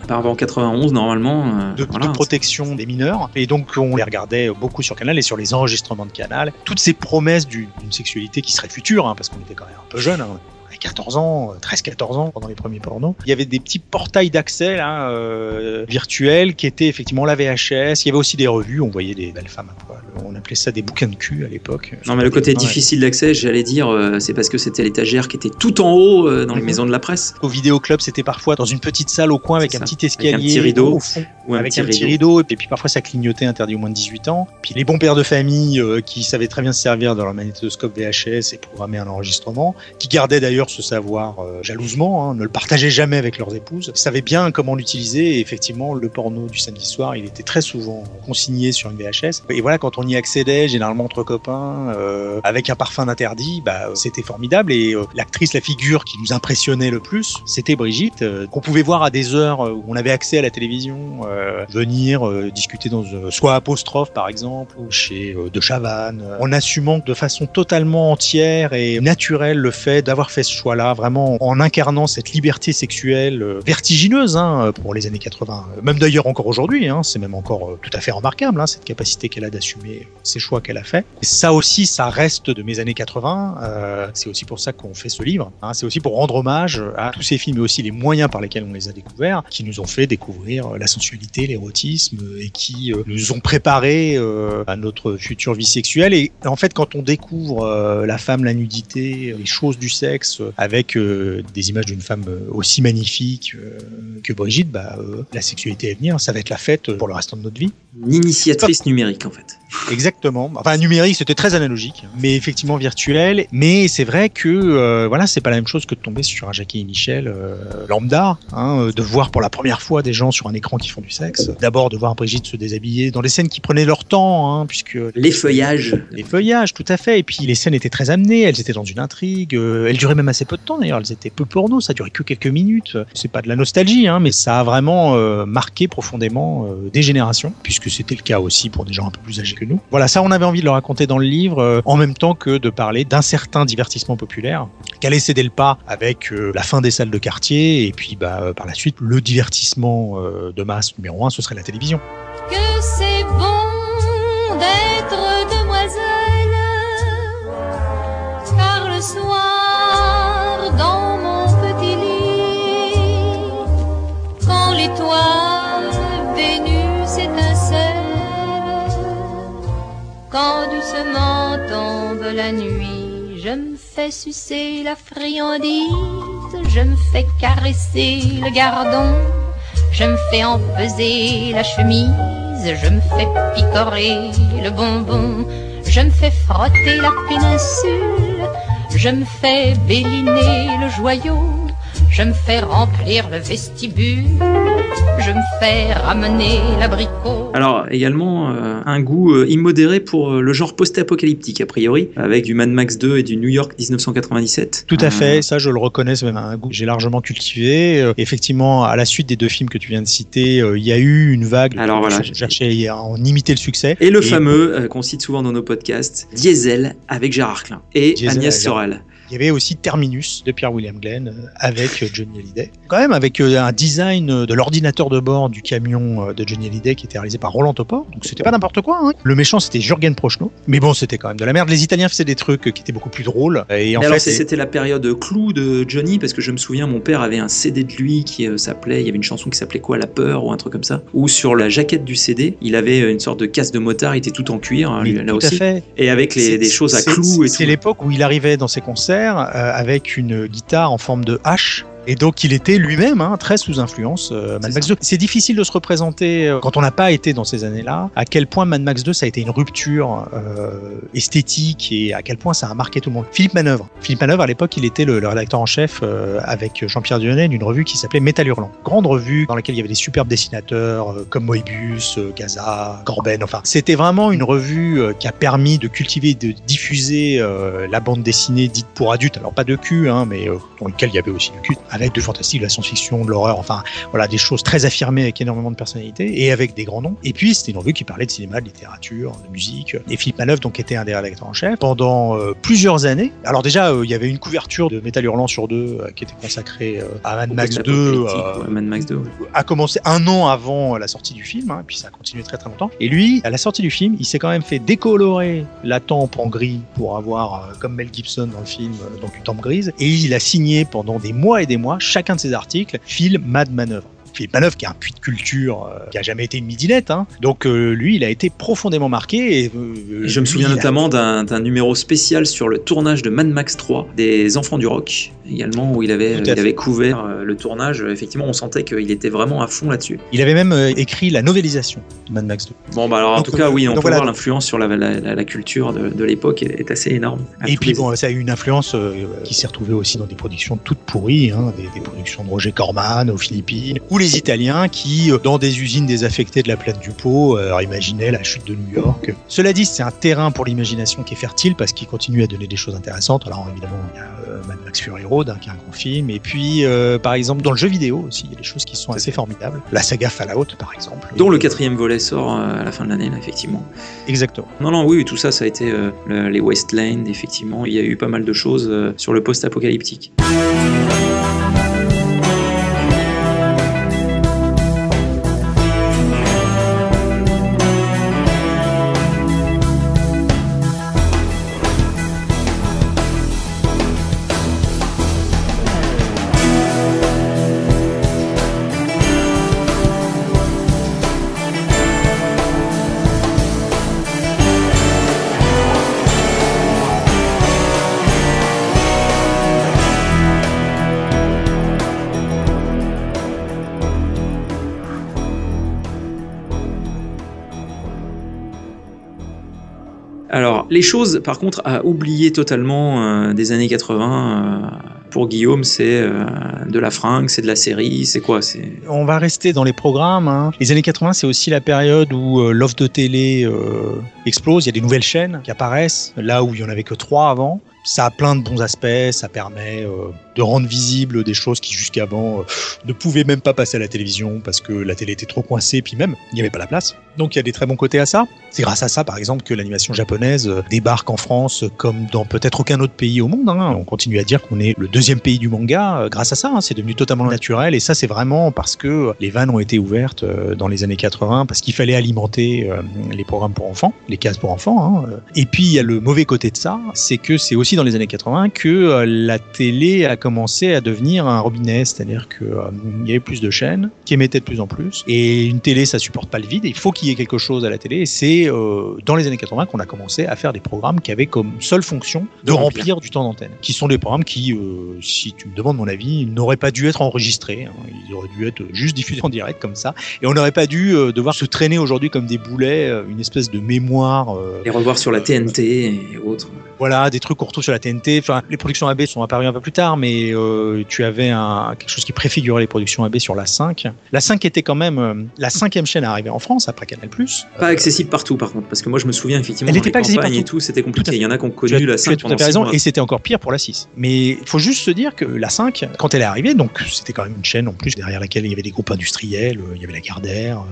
Speaker 1: avant 91, normalement. euh,
Speaker 2: de,
Speaker 1: voilà.
Speaker 2: de protection des mineurs. Et donc, on les regardait beaucoup sur Canal et sur les enregistrements de Canal. Toutes ces promesses du- d'une sexualité qui serait future, hein, parce qu'on était quand même un peu jeunes. Hein. À 14 ans, 13-14 ans, pendant les premiers pornos. Il y avait des petits portails d'accès là, euh, virtuels qui étaient effectivement la VHS. Il y avait aussi des revues, on voyait des belles femmes à poil. On appelait ça des bouquins de cul à l'époque.
Speaker 1: Non, mais le côté difficile d'accès, j'allais dire, euh, c'est parce que c'était l'étagère qui était tout en haut euh, dans les
Speaker 2: Mhm.
Speaker 1: maisons de la presse.
Speaker 2: Au vidéoclub, c'était parfois dans une petite salle au coin avec un
Speaker 1: ça.
Speaker 2: petit escalier
Speaker 1: Avec un petit rideau.
Speaker 2: au fond
Speaker 1: Ou un
Speaker 2: avec
Speaker 1: petit
Speaker 2: un petit
Speaker 1: rideau.
Speaker 2: rideau et puis parfois ça clignotait interdit au moins de 18 ans puis les bons pères de famille euh, qui savaient très bien se servir de leur magnétoscope VHS et programmer un enregistrement qui gardaient d'ailleurs ce savoir euh, jalousement hein, ne le partageaient jamais avec leurs épouses savaient bien comment l'utiliser et effectivement le porno du samedi soir il était très souvent consigné sur une VHS et voilà quand on y accédait généralement entre copains euh, avec un parfum d'interdit bah c'était formidable et euh, l'actrice la figure qui nous impressionnait le plus c'était Brigitte euh, qu'on pouvait voir à des heures euh, où on avait accès à la télévision euh, venir discuter dans soit apostrophe par exemple ou chez De Chavannes en assumant de façon totalement entière et naturelle le fait d'avoir fait choix-là vraiment en incarnant cette liberté sexuelle euh, vertigineuse hein, pour les années 80 même d'ailleurs encore aujourd'hui hein, c'est même encore euh, tout à fait remarquable hein, cette capacité qu'elle a d'assumer ses choix qu'elle a fait ça aussi ça reste de mes années 80 euh, c'est aussi pour ça qu'on fait ce livre c'est aussi pour rendre hommage à tous ces films et aussi les moyens par lesquels on les a découverts qui nous ont fait découvrir euh, la sensualité l'érotisme et qui euh, nous ont préparé euh, à notre future vie sexuelle. Et en fait quand on découvre euh, la femme la nudité les choses du sexe avec euh, des images d'une femme euh, aussi magnifique euh, que Brigitte bah la sexualité à venir ça va être la fête pour le restant de notre vie
Speaker 1: Une initiatrice numérique, en fait.
Speaker 2: Exactement. Enfin, numérique, c'était très analogique, mais effectivement virtuel. Mais c'est vrai que euh, voilà, c'est pas la même chose que de tomber sur un Jackie et Michel euh, lambda, hein, de voir pour la première fois des gens sur un écran qui font du sexe. D'abord de voir Brigitte se déshabiller dans des scènes qui prenaient leur temps, hein, puisque
Speaker 1: Les feuillages.
Speaker 2: les feuillages, tout à fait. Et puis les scènes étaient très amenées, elles étaient dans une intrigue. elles duraient même assez peu de temps d'ailleurs. Elles étaient peu porno, ça durait que quelques minutes. C'est pas de la nostalgie, hein, mais ça a vraiment euh, marqué profondément euh, des générations, puisque c'était le cas aussi pour des gens un peu plus âgés que nous. Voilà, ça on avait envie de le raconter dans le livre, euh, en même temps que de parler d'un certain divertissement populaire qui allait céder le pas avec la fin des salles de quartier et puis bah, par la suite le divertissement de masse numéro un, ce serait la télévision.
Speaker 3: Toits
Speaker 6: Vénus étincelle quand doucement tombe la nuit. Je me fais sucer la friandise, je me fais caresser le gardon, je me fais empeser la chemise, je me fais picorer le bonbon, je me fais frotter la péninsule, je me fais béliner le joyau, je me fais remplir le vestibule, je me fais ramener l'abricot.
Speaker 1: Alors également euh, un goût euh, immodéré pour euh, le genre post-apocalyptique a priori, avec du Mad Max 2 et du New York 1997.
Speaker 2: Tout à
Speaker 1: Euh,
Speaker 2: fait, ça je le reconnais, c'est même un goût que j'ai largement cultivé. Euh, effectivement, à la suite des deux films que tu viens de citer, euh, il y a eu une vague.
Speaker 1: Alors voilà,
Speaker 2: je cherchais à en imiter le succès.
Speaker 1: Et le fameux, euh, qu'on cite souvent dans nos podcasts, Diesel avec Gérard Klein et
Speaker 2: Diesel
Speaker 1: Agnès Sorel.
Speaker 2: Il y avait aussi Terminus de Pierre William Glenn euh, avec euh, Johnny Hallyday. Quand même avec euh, un design de l'ordinateur de bord du camion de Johnny Hallyday qui était réalisé par Roland Topor. Donc c'était pas n'importe quoi. hein. Le méchant c'était Jürgen Prochnow. Mais bon, c'était quand même de la merde. Les Italiens faisaient des trucs qui étaient beaucoup plus drôles. Et en
Speaker 1: Mais alors
Speaker 2: fait,
Speaker 1: c'est- c'était la période clou de Johnny parce que je me souviens mon père avait un CD de lui qui s'appelait il y avait une chanson qui s'appelait quoi La peur ou un truc comme ça où sur la jaquette du CD il avait une sorte de casse de motard il était tout en cuir hein, là
Speaker 2: tout à
Speaker 1: aussi
Speaker 2: fait.
Speaker 1: et avec les,
Speaker 2: C'est-
Speaker 1: des choses à
Speaker 2: c'est-
Speaker 1: clous et
Speaker 2: C'est
Speaker 1: tout.
Speaker 2: l'époque où il arrivait dans ses concerts euh, avec une guitare en forme de hache. Et donc il était lui-même hein, très sous influence euh, Mad Max
Speaker 1: ça.
Speaker 2: 2. C'est difficile de se représenter euh, quand on n'a pas été dans ces années-là à quel point Mad Max 2 ça a été une rupture euh, esthétique et à quel point ça a marqué tout le monde. Philippe Manœuvre. Philippe Manœuvre à l'époque il était le, le rédacteur en chef euh, avec Jean-Pierre Dionnet d'une revue qui s'appelait Métal Hurlant. Grande revue dans laquelle il y avait des superbes dessinateurs euh, comme Moebius, euh, Gaza, Corben. Enfin c'était vraiment une revue euh, qui a permis de cultiver de diffuser euh, la bande dessinée dite pour adultes. Alors pas de cul hein, mais euh, dans lequel il y avait aussi du cul avec du fantastique, de la science-fiction, de l'horreur. Enfin voilà des choses très affirmées avec énormément de personnalité et avec des grands noms. Et puis c'était une revue qui parlait de cinéma, de littérature, de musique. Et Philippe Manœuvre donc était un des rédacteurs en chef pendant euh, plusieurs années. Alors déjà euh, il y avait une couverture de Métal Hurlant sur deux euh, qui était consacrée à Mad Max 2
Speaker 1: Post-apocalyptique,
Speaker 2: euh,
Speaker 1: ouais, Mad Max 2 ouais.
Speaker 2: a commencé un an avant la sortie du film, hein, puis ça a continué très très longtemps. Et lui, à la sortie du film, il s'est quand même fait décolorer la tempe en gris pour avoir, euh, comme Mel Gibson dans le film, euh, donc une tempe grise. Et il a signé pendant des mois et des chacun de ses articles, film Mad Manœuvre. Philippe Manœuvre, qui est un puits de culture, euh, qui a jamais été une midinette. Hein. Donc euh, lui, il a été profondément marqué. Et, euh,
Speaker 1: je me souviens
Speaker 2: a-
Speaker 1: notamment d'un numéro spécial sur le tournage de Mad Max 3 des Enfants du Rock également où il avait, il couvert le tournage effectivement on sentait qu'il était vraiment à fond là-dessus
Speaker 2: Il avait même écrit la novélisation de Mad Max 2.
Speaker 1: bon bah alors en
Speaker 2: Donc,
Speaker 1: tout cas oui on peut
Speaker 2: voilà,
Speaker 1: voir l'influence sur la, la, la- la culture de, de l'époque est, est assez énorme
Speaker 2: Et puis
Speaker 1: les-
Speaker 2: bon, ça a eu une influence qui s'est retrouvée aussi dans des productions toutes pourries, hein, des, des productions de Roger Corman aux Philippines, ou les Italiens qui, euh, dans des usines désaffectées de la plaine du Pau, euh, imaginaient la chute de New York. Cela dit, c'est un terrain pour l'imagination qui est fertile parce qu'il continue à donner des choses intéressantes. Alors évidemment, il y a euh, Mad Max Fury Road, hein, qui est un grand film, et puis euh, par exemple dans le jeu vidéo aussi, il y a des choses qui sont assez formidables. La saga Fallout, par exemple.
Speaker 1: dont le quatrième volet sort à la fin de l'année là, effectivement
Speaker 2: Exactement.
Speaker 1: non non oui tout ça ça a été le- les Westland effectivement il y a eu pas mal de choses sur le post-apocalyptique les choses, par contre, à oublier totalement euh, des années 80, euh, pour Guillaume, c'est euh, de la fringue, c'est de la série, c'est quoi C'est?
Speaker 2: On va rester dans les programmes. hein. Les années 80, c'est aussi la période où l'offre de télé explose. Il y a des nouvelles chaînes qui apparaissent, là où il y en avait que trois avant. Ça a plein de bons aspects. Ça permet euh, de rendre visibles des choses qui jusqu'avant euh, ne pouvaient même pas passer à la télévision parce que la télé était trop coincée, puis même il n'y avait pas la place. Donc il y a des très bons côtés à ça. C'est grâce à ça, par exemple, que l'animation japonaise euh, débarque en France comme dans peut-être aucun autre pays au monde. hein. On continue à dire qu'on est le deuxième pays du manga euh, grâce à ça. hein. C'est devenu totalement naturel et ça, c'est vraiment parce que les vannes ont été ouvertes dans les années 80 parce qu'il fallait alimenter les programmes pour enfants, les cases pour enfants. hein. Et puis il y a le mauvais côté de ça, c'est que c'est aussi aussi dans les années 80 que euh, la télé a commencé à devenir un robinet, c'est-à-dire que euh, il y avait plus de chaînes qui émettaient de plus en plus. Et une télé, ça supporte pas le vide. Il faut qu'il y ait quelque chose à la télé. Et c'est euh, dans les années 80 qu'on a commencé à faire des programmes qui avaient comme seule fonction de,
Speaker 1: De remplir.
Speaker 2: remplir du temps d'antenne, qui sont des programmes qui, si tu me demandes mon avis, n'auraient pas dû être enregistrés. hein. Ils auraient dû être juste diffusés en direct comme ça. Et on n'aurait pas dû devoir se traîner aujourd'hui comme des boulets, une espèce de mémoire.
Speaker 1: Les revoir sur la TNT et autres.
Speaker 2: voilà, des trucs qu'on retrouve sur la TNT. Enfin, les productions AB sont apparues un peu plus tard, mais euh, tu avais un, quelque chose qui préfigurait les productions AB sur la 5. La 5 était quand même euh, la cinquième chaîne à arriver en France après Canal+.
Speaker 1: Pas accessible partout par contre, parce que moi je me souviens effectivement
Speaker 2: Elle
Speaker 1: dans
Speaker 2: était
Speaker 1: les
Speaker 2: pas accessible
Speaker 1: campagnes et
Speaker 2: partout.
Speaker 1: tout, c'était compliqué. Il y en a qui ont
Speaker 2: Tu
Speaker 1: connu la
Speaker 2: tu
Speaker 1: 5
Speaker 2: as tout à fait raison,
Speaker 1: mois.
Speaker 2: et c'était encore pire pour la 6. Mais il faut juste se dire que la 5, quand elle est arrivée, donc c'était quand même une chaîne en plus derrière laquelle il y avait des groupes industriels, euh, il y avait la Gardère,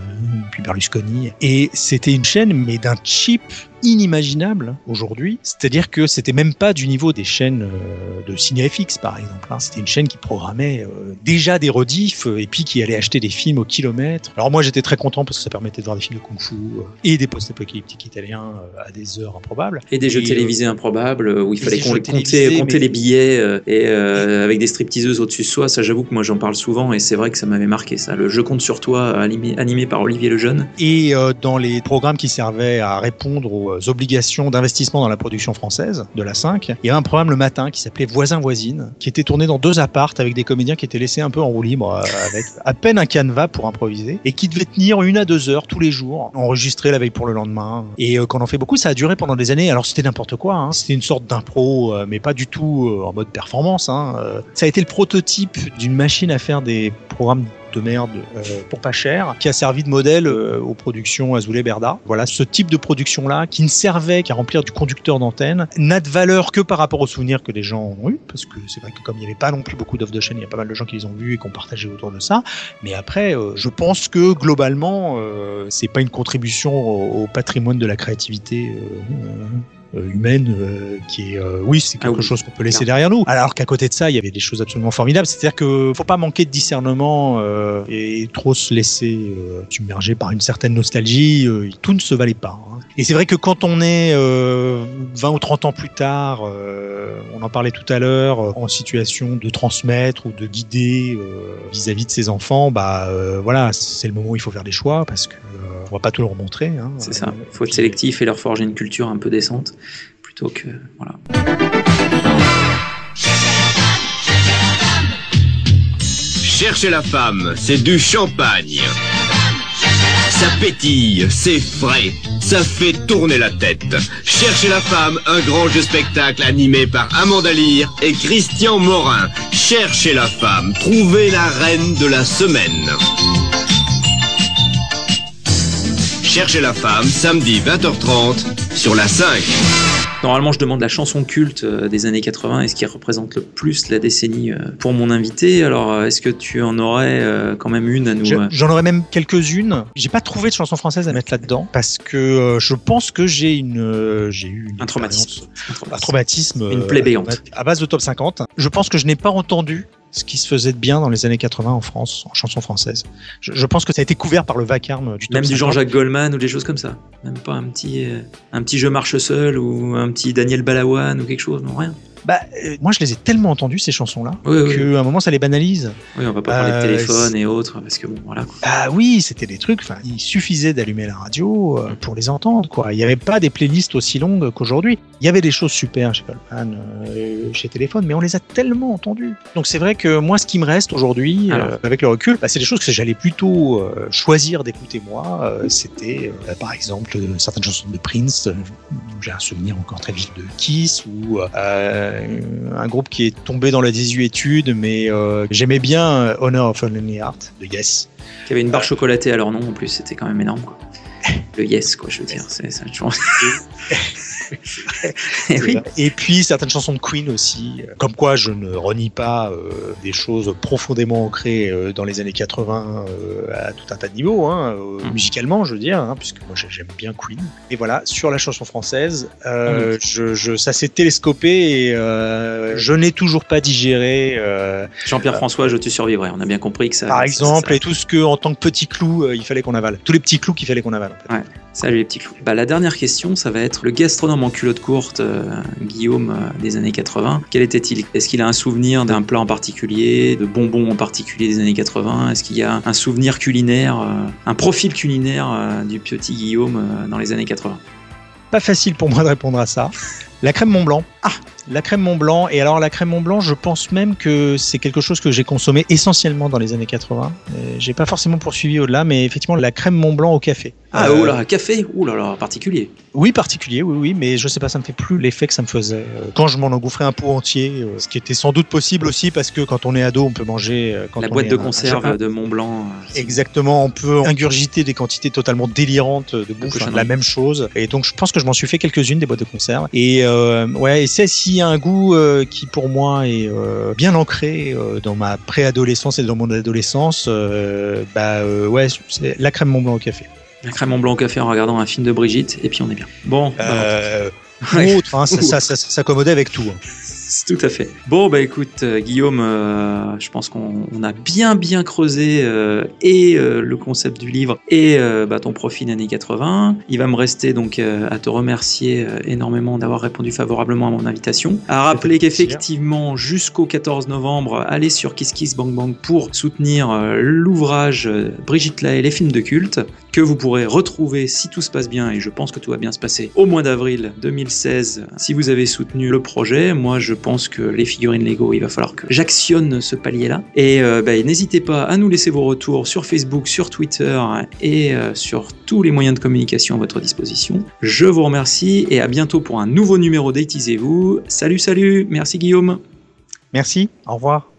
Speaker 2: puis Berlusconi, et c'était une chaîne mais d'un cheap inimaginable aujourd'hui. C'est-à-dire que c'était même pas du niveau des chaînes euh, de CinéFX par exemple. hein. C'était une chaîne qui programmait euh, déjà des rediffs euh, et puis qui allait acheter des films au kilomètre. Alors moi j'étais très content parce que ça permettait de voir des films de kung-fu et des post-apocalyptiques italiens à des heures improbables.
Speaker 1: Et des jeux
Speaker 2: euh,
Speaker 1: télévisés improbables où il fallait qu'on compter, compter
Speaker 2: mais-
Speaker 1: les billets euh, et avec des stripteaseuses au-dessus de soi. Ça, j'avoue que moi j'en parle souvent et c'est vrai que ça m'avait marqué ça. Le jeu compte sur toi, animé, animé par Olivier Lejeune.
Speaker 2: Et euh, dans les programmes qui servaient à répondre aux euh, obligations d'investissement dans la production française de la 5, il y avait un programme le matin qui s'appelait Voisin Voisine, qui était tourné dans deux appartes avec des comédiens qui étaient laissés un peu en roue libre, euh, avec à peine un canevas pour improviser, et qui devait tenir une à deux heures tous les jours, enregistré la veille pour le lendemain. Et euh, quand on en fait beaucoup, ça a duré pendant des années. Alors c'était n'importe quoi, hein. c'était une sorte d'impro, mais pas du tout en mode performance. Hein. Ça a été le prototype d'une machine à faire des programmes de merde euh, pour pas cher, qui a servi de modèle euh, aux productions Azoulay Berda. Voilà, ce type de production-là, qui ne servait qu'à remplir du conducteur d'antenne, n'a de valeur que par rapport aux souvenirs que les gens ont eu, parce que c'est vrai que comme il n'y avait pas non plus beaucoup d'offres de chaîne, il y a pas mal de gens qui les ont vus et qui ont partagé autour de ça. Mais après, euh, je pense que globalement, c'est pas une contribution au patrimoine de la créativité. Euh, humaine euh, qui est euh, oui c'est quelque
Speaker 1: Ah oui,
Speaker 2: chose qu'on peut laisser derrière nous alors qu'à côté de ça il y avait des choses absolument formidables c'est-à-dire que faut pas manquer de discernement euh, et trop se laisser euh, submerger par une certaine nostalgie euh, tout ne se valait pas hein. et c'est vrai que quand on est euh, 20 ou 30 ans plus tard euh, on en parlait tout à l'heure en situation de transmettre ou de guider euh, vis-à-vis de ses enfants bah euh, voilà c'est le moment où il faut faire des choix parce que euh, on va pas tout leur montrer hein.
Speaker 1: C'est ça. Faut être sélectif et leur forger une culture un peu décente plutôt que voilà.
Speaker 7: Cherchez la femme, c'est du champagne. Ça pétille, c'est frais, ça fait tourner la tête. Cherchez la femme, un grand jeu spectacle animé par Amanda Lear et Christian Morin. Cherchez la femme, trouvez la reine de la semaine. Cherchez la femme, samedi 20h30 sur la 5.
Speaker 1: Normalement, je demande la chanson culte euh, des années 80 et ce qui représente le plus la décennie euh, pour mon invité. Alors, euh, est-ce que tu en aurais quand même une à nous
Speaker 2: Je- J'en aurais même quelques-unes. J'ai pas trouvé de chanson française à mettre là-dedans parce que je pense que j'ai une, j'ai eu une
Speaker 1: Un traumatisme.
Speaker 2: un traumatisme,
Speaker 1: Une plaie béante.
Speaker 2: à base de top 50. Je pense que je n'ai pas entendu ce qui se faisait de bien dans les années 80 en France, en chanson française. Je, je pense que ça a été couvert par le vacarme du
Speaker 1: Même du
Speaker 2: 50.
Speaker 1: Jean-Jacques Goldman ou des choses comme ça. Même pas un petit, euh, un petit jeu marche seul ou un petit Daniel Balavoine ou quelque chose, non rien.
Speaker 2: Bah, euh, moi, je les ai tellement entendues ces chansons-là
Speaker 1: Oui, oui,
Speaker 2: qu'à un moment, ça les banalise.
Speaker 1: oui, on va pas parler
Speaker 2: Euh,
Speaker 1: de téléphone et autres parce que bon, voilà. quoi.
Speaker 2: Ah oui, c'était des trucs. Enfin, il suffisait d'allumer la radio euh, pour les entendre. Quoi. Il n'y avait pas des playlists aussi longues qu'aujourd'hui. Il y avait des choses super chez Goldman, euh, chez Téléphone, mais on les a tellement entendues. Donc c'est vrai que moi, ce qui me reste aujourd'hui, avec le recul, bah, c'est des choses que j'allais plutôt choisir d'écouter moi. C'était, euh, par exemple, certaines chansons de Prince. J'ai un souvenir encore très vif de Kiss ou euh, un groupe qui est tombé dans la désuétude, mais euh, j'aimais bien euh, Honor of Lonely Heart de Yes.
Speaker 1: Y avait une barre chocolatée à leur nom en plus, c'était quand même énorme. Quoi. Le yes, quoi, je veux dire. C'est ça, toujours. Oui.
Speaker 2: Et puis certaines chansons de Queen aussi, comme quoi je ne renie pas euh, des choses profondément ancrées euh, dans les années 80 euh, à tout un tas de niveaux, hein, euh,
Speaker 1: Mhm.
Speaker 2: musicalement je veux dire, hein, puisque moi j'ai- j'aime bien Queen. Et voilà, sur la chanson française, je, je- ça s'est télescopé et je n'ai toujours pas digéré,
Speaker 1: Jean-Pierre François, je te survivrai. On a bien compris que ça.
Speaker 2: par exemple,
Speaker 1: ça-
Speaker 2: et tout ce que en tant que petit clou, il fallait qu'on avale. Tous les petits clous qu'il fallait qu'on avale. en fait.
Speaker 1: Salut les petits clous. Bah, la dernière question, ça va être le gastronome en culotte courte, euh, Guillaume euh, des années 80. Quel était-il? Est-ce qu'il a un souvenir d'un plat en particulier, de bonbons en particulier des années 80 Est-ce qu'il y a un souvenir culinaire, euh, un profil culinaire du petit Guillaume dans les années 80
Speaker 2: Pas facile pour moi de répondre à ça. La crème Mont Blanc.
Speaker 1: Ah
Speaker 2: La crème Mont Blanc. Et alors, la crème Mont Blanc, je pense même que c'est quelque chose que j'ai consommé essentiellement dans les années 80. Euh, J'ai pas forcément poursuivi au-delà, mais effectivement, la crème Mont Blanc au café.
Speaker 1: Ah,
Speaker 2: Euh,
Speaker 1: oh là, café Oh là là, particulier.
Speaker 2: Oui, particulier, oui, oui, mais je sais pas, ça me fait plus l'effet que ça me faisait euh, quand je m'en engouffrais un pot entier, euh, ce qui était sans doute possible aussi parce que quand on est ado, on peut manger. euh, Quand
Speaker 1: La
Speaker 2: on
Speaker 1: boîte
Speaker 2: est
Speaker 1: de
Speaker 2: un-
Speaker 1: conserve
Speaker 2: un-
Speaker 1: de Mont Blanc. euh,
Speaker 2: Exactement, on peut ingurgiter des quantités totalement délirantes de bouffe, la même chose. Et donc, je pense que je m'en suis fait quelques-unes des boîtes de conserve. Et euh, ouais, et c'est s'il y a un goût euh, qui pour moi est euh, bien ancré euh, dans ma préadolescence et dans mon adolescence, bah ouais, c'est la crème Mont Blanc au café.
Speaker 1: La crème Mont Blanc au café en regardant un film de Brigitte, et puis on est bien. Bon, bah,
Speaker 2: autre, hein, ça, ça, ça, ça s'accommodait avec tout. hein.
Speaker 1: Tout à fait. Bon, bah écoute, euh, Guillaume, euh, je pense qu'on on a bien bien creusé euh, et euh, le concept du livre et bah, ton profil années 80. Il va me rester donc à te remercier énormément d'avoir répondu favorablement à mon invitation. À rappeler qu'effectivement, jusqu'au 14 novembre, allez sur Kiss Kiss Bang Bang pour soutenir l'ouvrage Brigitte Lahaye, les films de culte, que vous pourrez retrouver si tout se passe bien, et je pense que tout va bien se passer, au mois d'avril 2016, si vous avez soutenu le projet. Moi, je pense que les figurines Lego, il va falloir que j'actionne ce palier-là. Et euh, bah, n'hésitez pas à nous laisser vos retours sur Facebook, sur Twitter et euh, sur tous les moyens de communication à votre disposition. Je vous remercie et à bientôt pour un nouveau numéro d'Aitisez-vous. Salut, salut, merci Guillaume.
Speaker 2: Merci, au revoir.